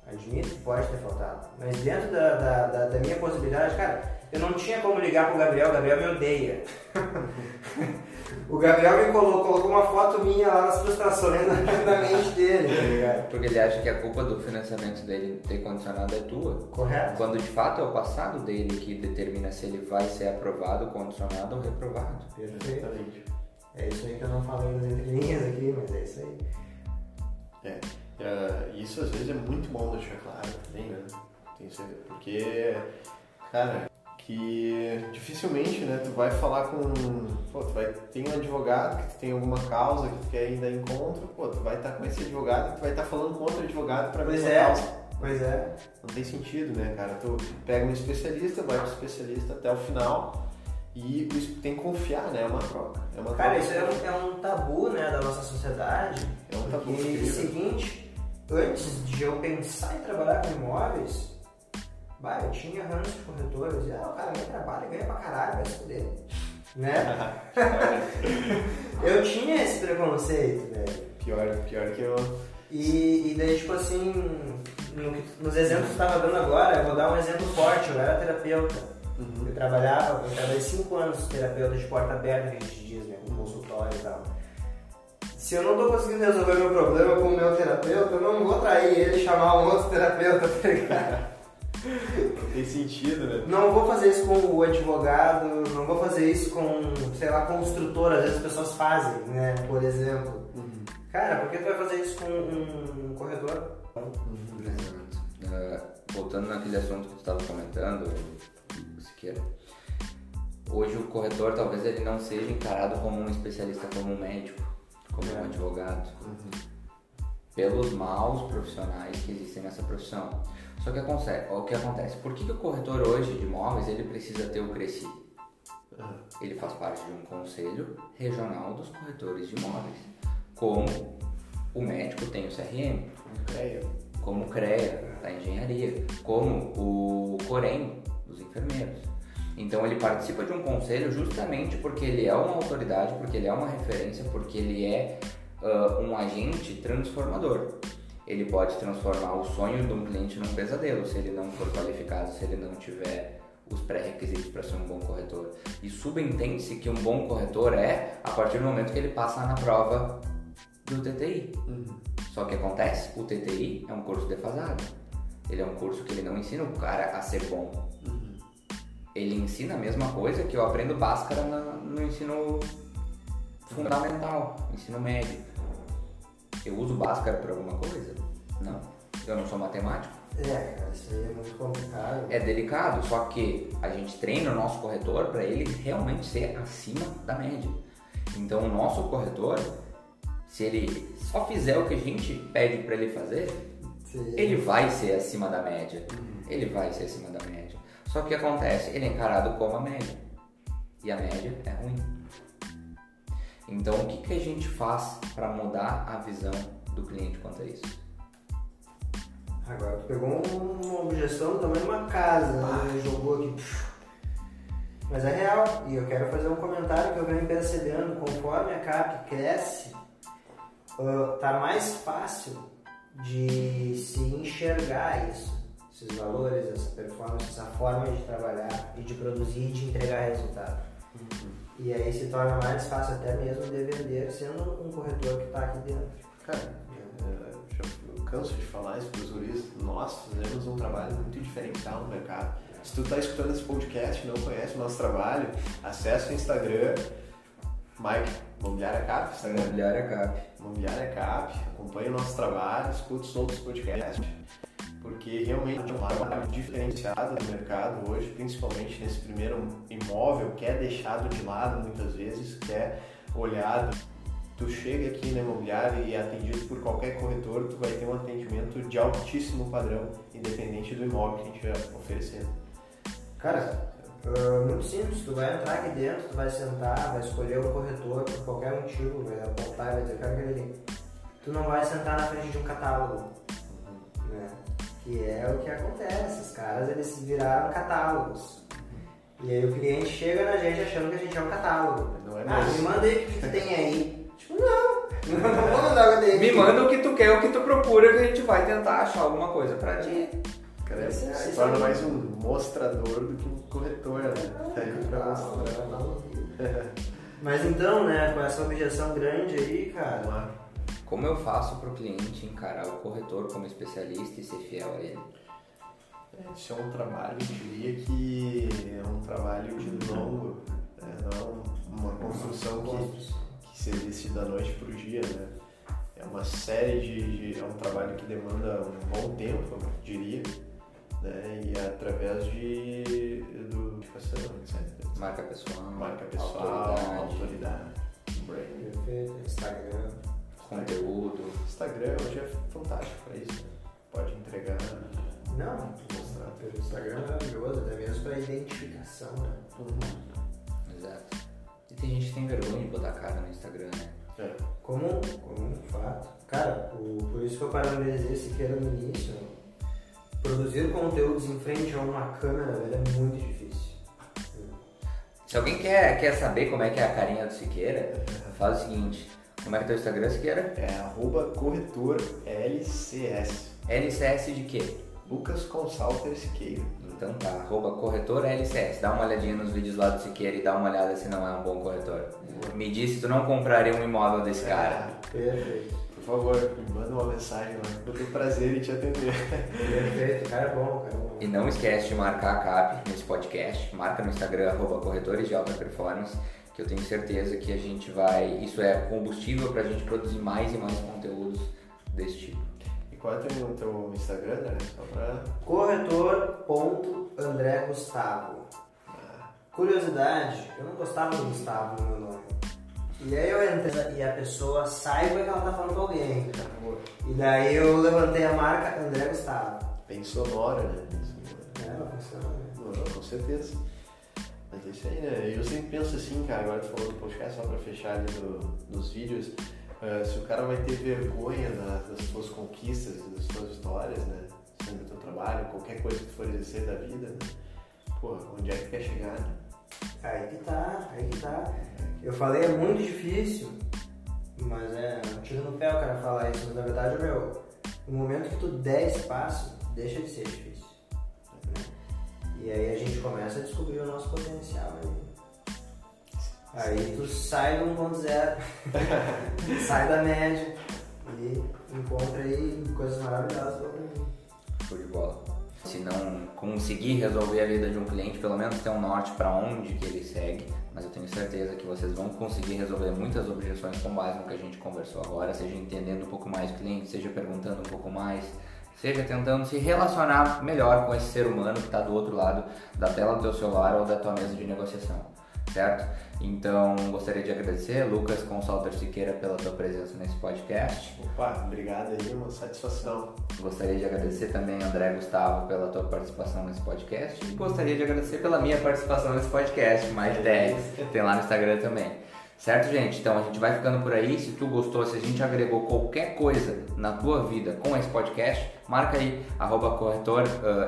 Admito que pode ter faltado. Mas dentro da, da, da- da minha possibilidade, cara, eu não tinha como ligar pro Gabriel, o Gabriel me odeia. [LAUGHS] o Gabriel me colocou, colocou uma foto minha lá nas frustrações na, na mente dele, tá ligado? Porque ele acha que a culpa do financiamento dele ter condicionado é tua. Correto? Quando de fato é o passado dele que determina se ele vai ser aprovado, condicionado ou reprovado. Perfeito. Exatamente. É isso aí que eu não falei nas entrelinhas aqui, mas é isso aí. É, é, isso às vezes é muito bom deixar claro também, né? Tem ser- porque, cara, que dificilmente, né, tu vai falar com. Pô, tu vai ter um advogado que tu tem alguma causa que tu quer ir dar encontro, pô, tu vai estar com esse advogado e tu vai estar falando com outro advogado pra Pois mesma é. causa. Pois é. Não tem sentido, né, cara? Tu pega um especialista, vai pro especialista até o final e tem que confiar, né? É uma troca. É uma Cara, troca. isso é um, é um tabu, né, da nossa sociedade. É um tabu Porque é o seguinte, antes de eu pensar em trabalhar com imóveis, bah, eu tinha ranço de corretor, eu dizia, ah, o cara ganha trabalho, ganha pra caralho, vai se fuder. Né? [LAUGHS] eu tinha esse preconceito, velho. Pior, pior que eu. E, e daí, tipo assim, no nos exemplos que tu tava dando agora, eu vou dar um exemplo forte, eu era terapeuta. Uhum. Eu trabalhava, eu trabalhei 5 anos terapeuta de porta aberta, que a gente diz, né? Com consultório e tal. Se eu não tô conseguindo resolver meu problema com o meu terapeuta, eu não vou trair ele e chamar um outro [LAUGHS] terapeuta, tá ligado? Não tem sentido, né? Não vou fazer isso com o advogado, não vou fazer isso com, sei lá, construtor, às vezes as pessoas fazem, né? Por exemplo. Cara, por que tu vai fazer isso com um, um corretor? Exato. Ah, voltando naquele assunto que tu estava comentando, Siqueira, hoje o corretor talvez ele não seja encarado como um especialista, como um médico, como um advogado, pelos maus profissionais que existem nessa profissão. Só que acontece, o que acontece? Por que, que o corretor hoje de imóveis ele precisa ter o Cresci? Ele faz parte de um conselho regional dos corretores de imóveis, como o médico tem o CRM, como o CREA da engenharia, como o COREM dos enfermeiros. Então ele participa de um conselho justamente porque ele é uma autoridade, porque ele é uma referência, porque ele é ah, um agente transformador. Ele pode transformar o sonho de um cliente num pesadelo se ele não for qualificado, se ele não tiver os pré-requisitos para ser um bom corretor. E subentende-se que um bom corretor é a partir do momento que ele passa na prova do TTI. Só que acontece, o TTI é um curso defasado. Ele é um curso que ele não ensina o cara a ser bom. Ele ensina a mesma coisa que eu aprendo Bhaskara no ensino fundamental, ensino médio. Eu uso Bhaskara por alguma coisa? Não. Eu não sou matemático. É, cara, isso aí é muito complicado. É delicado, só que a gente treina o nosso corretor para ele realmente ser acima da média. Então o nosso corretor, se ele só fizer o que a gente pede para ele fazer, Sim. ele vai ser acima da média. Ele vai ser acima da média. Só que o que acontece? Ele é encarado como a média. E a média é ruim. Então o que, que a gente faz para mudar a visão do cliente quanto a isso? Agora tu pegou um- uma objeção de uma casa, né? jogou aqui. Mas é real, e eu quero fazer um comentário que eu venho percebendo, conforme a CAP cresce, ah, tá mais fácil de se enxergar isso, esses valores, essa performance, essa forma de trabalhar e de produzir e de entregar resultado. E aí se torna mais fácil até mesmo de vender sendo um corretor que está aqui dentro. Cara, já- canso de falar isso para os guris, nós fazemos um trabalho muito diferencial no mercado. Se tu está escutando esse podcast e não conhece o nosso trabalho, acesse o Instagram, Mike, Mobiliária Cap, Instagram. Imobiliária Cap. Imobiliária Cap, acompanhe o nosso trabalho, escute os outros podcasts, porque realmente é um trabalho diferenciado no mercado hoje, principalmente nesse primeiro imóvel que é deixado de lado muitas vezes, que é olhado. Tu chega aqui na imobiliária e é atendido por qualquer corretor, tu vai ter um atendimento de altíssimo padrão, independente do imóvel que a gente vai oferecendo. Cara, uh, muito simples, tu vai entrar aqui dentro, tu vai sentar, vai escolher o corretor por qualquer motivo, vai apontar, vai dizer, cara, aquele ali. Tu não vai sentar na frente de um catálogo, né? Que é o que acontece, os caras eles viraram catálogos. E aí o cliente chega na gente achando que a gente é um catálogo. Não é ah, mesmo. me manda aí o que tu tem aí. [LAUGHS] Tipo, não, não vou mandar o que tenho Me manda o que tu quer, o que tu procura, que a gente vai tentar achar alguma coisa pra ti. Cara, é- se isso torna é- mais um mostrador do que um corretor, né? Tá aí pra Ah, mostrar. tá. Mas então, né, com essa objeção grande aí, cara, Claro. Como eu faço pro cliente encarar o corretor como especialista e ser fiel a ele? É, Isso é um trabalho, eu diria que é um trabalho de longo, né? não uma construção que, que se existe da noite para o dia, né? É uma série de, de- é um trabalho que demanda um bom tempo, eu diria, né? E é através de do educação, etc. Marca pessoal, Marca pessoal, autoridade, autoridade, brand. Instagram. Conteúdo. Instagram hoje é fantástico para isso, né? Pode entregar, Não, mostrar. pelo Instagram é maravilhoso, até mesmo para identificação, né? Exato. E tem gente que tem vergonha de botar cara no Instagram, né? É. Como, como um fato. Cara, o- por isso que eu paralisei Siqueira no início. Produzir conteúdos em frente a uma câmera, velho, é muito difícil. Se alguém quer, quer saber como é que é a carinha do Siqueira, faz o seguinte. Como é que é teu Instagram, Siqueira? É arroba corretor LCS. LCS de quê? Lucas Consalter Siqueira. Então tá, arroba corretor LCS. Dá uma olhadinha nos vídeos lá do Siqueira e dá uma olhada se não é um bom corretor. Me diz se tu não compraria um imóvel desse cara. Perfeito. Por favor, me manda uma mensagem lá. Eu tenho prazer em te atender. Perfeito, o cara é bom, o cara é bom. E não esquece de marcar a CAP nesse podcast. Marca no Instagram, arroba corretores de alta performance, que eu tenho certeza que a gente vai. Isso é combustível pra gente produzir mais e mais conteúdos desse tipo. E qual é o teu, Instagram, né? Só pra. Corretor.andré Gustavo. Curiosidade, eu não gostava do Gustavo no meu nome. E aí eu entrei e a pessoa saiba que ela tá falando com alguém. E daí eu levantei a marca André Gustavo. Bem sonora, né? Bem sonora. É, né? Não, não, com certeza. Mas é isso aí, né? Eu sempre penso assim, cara, agora tu falou do podcast, só pra fechar ali do, dos vídeos, eh, se o cara vai ter vergonha da- das suas conquistas, das suas vitórias, né? Sendo o teu trabalho, qualquer coisa que tu for exercer da vida, né? Pô, onde é que quer chegar, né? Aí que tá, aí que tá. Eu falei, é muito difícil, mas é um tiro no pé o cara falar isso. Mas na verdade, meu, no momento que tu der esse passo, deixa de ser difícil. E aí a gente começa a descobrir o nosso potencial aí. Aí tu sai do 1.0, [LAUGHS] sai da média e encontra aí coisas maravilhosas pra mim. Show de bola. Se não conseguir resolver a vida de um cliente, pelo menos ter um norte para onde que ele segue. Mas eu tenho certeza que vocês vão conseguir resolver muitas objeções com base no que a gente conversou agora, seja entendendo um pouco mais o cliente, seja perguntando um pouco mais, seja tentando se relacionar melhor com esse ser humano que está do outro lado da tela do teu celular ou da tua mesa de negociação. Certo? Então, gostaria de agradecer, Lucas Consultor Siqueira, pela tua presença nesse podcast. Opa, obrigado aí, uma satisfação. Gostaria de agradecer também, André Gustavo, pela tua participação nesse podcast. E gostaria de agradecer pela minha participação nesse podcast, mais 10. Tem lá no Instagram também. Certo, gente? Então a gente vai ficando por aí. Se tu gostou, se a gente agregou qualquer coisa na tua vida com esse podcast, marca aí, arroba corretor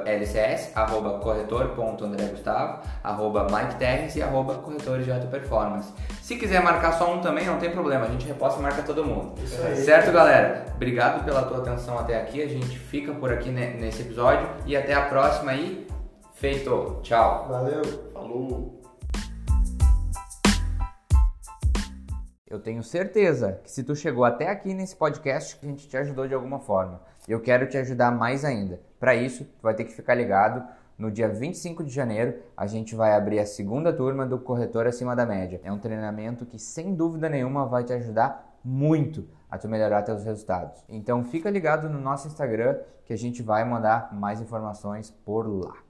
eh, LCS, arroba corretor.andregustavo, arroba Mike Terres e arroba corretores de alta performance. Se quiser marcar só um também, não tem problema, a gente reposta e marca todo mundo. Isso aí. Certo, galera? Obrigado pela tua atenção até aqui. A gente fica por aqui ne- nesse episódio e até a próxima aí. Feito. Tchau. Valeu! Falou! Eu tenho certeza que se tu chegou até aqui nesse podcast, a gente te ajudou de alguma forma. Eu quero te ajudar mais ainda. Para isso, tu vai ter que ficar ligado. No dia 25 de janeiro, a gente vai abrir a segunda turma do Corretor Acima da Média. É um treinamento que, sem dúvida nenhuma, vai te ajudar muito a tu melhorar teus resultados. Então, fica ligado no nosso Instagram que a gente vai mandar mais informações por lá.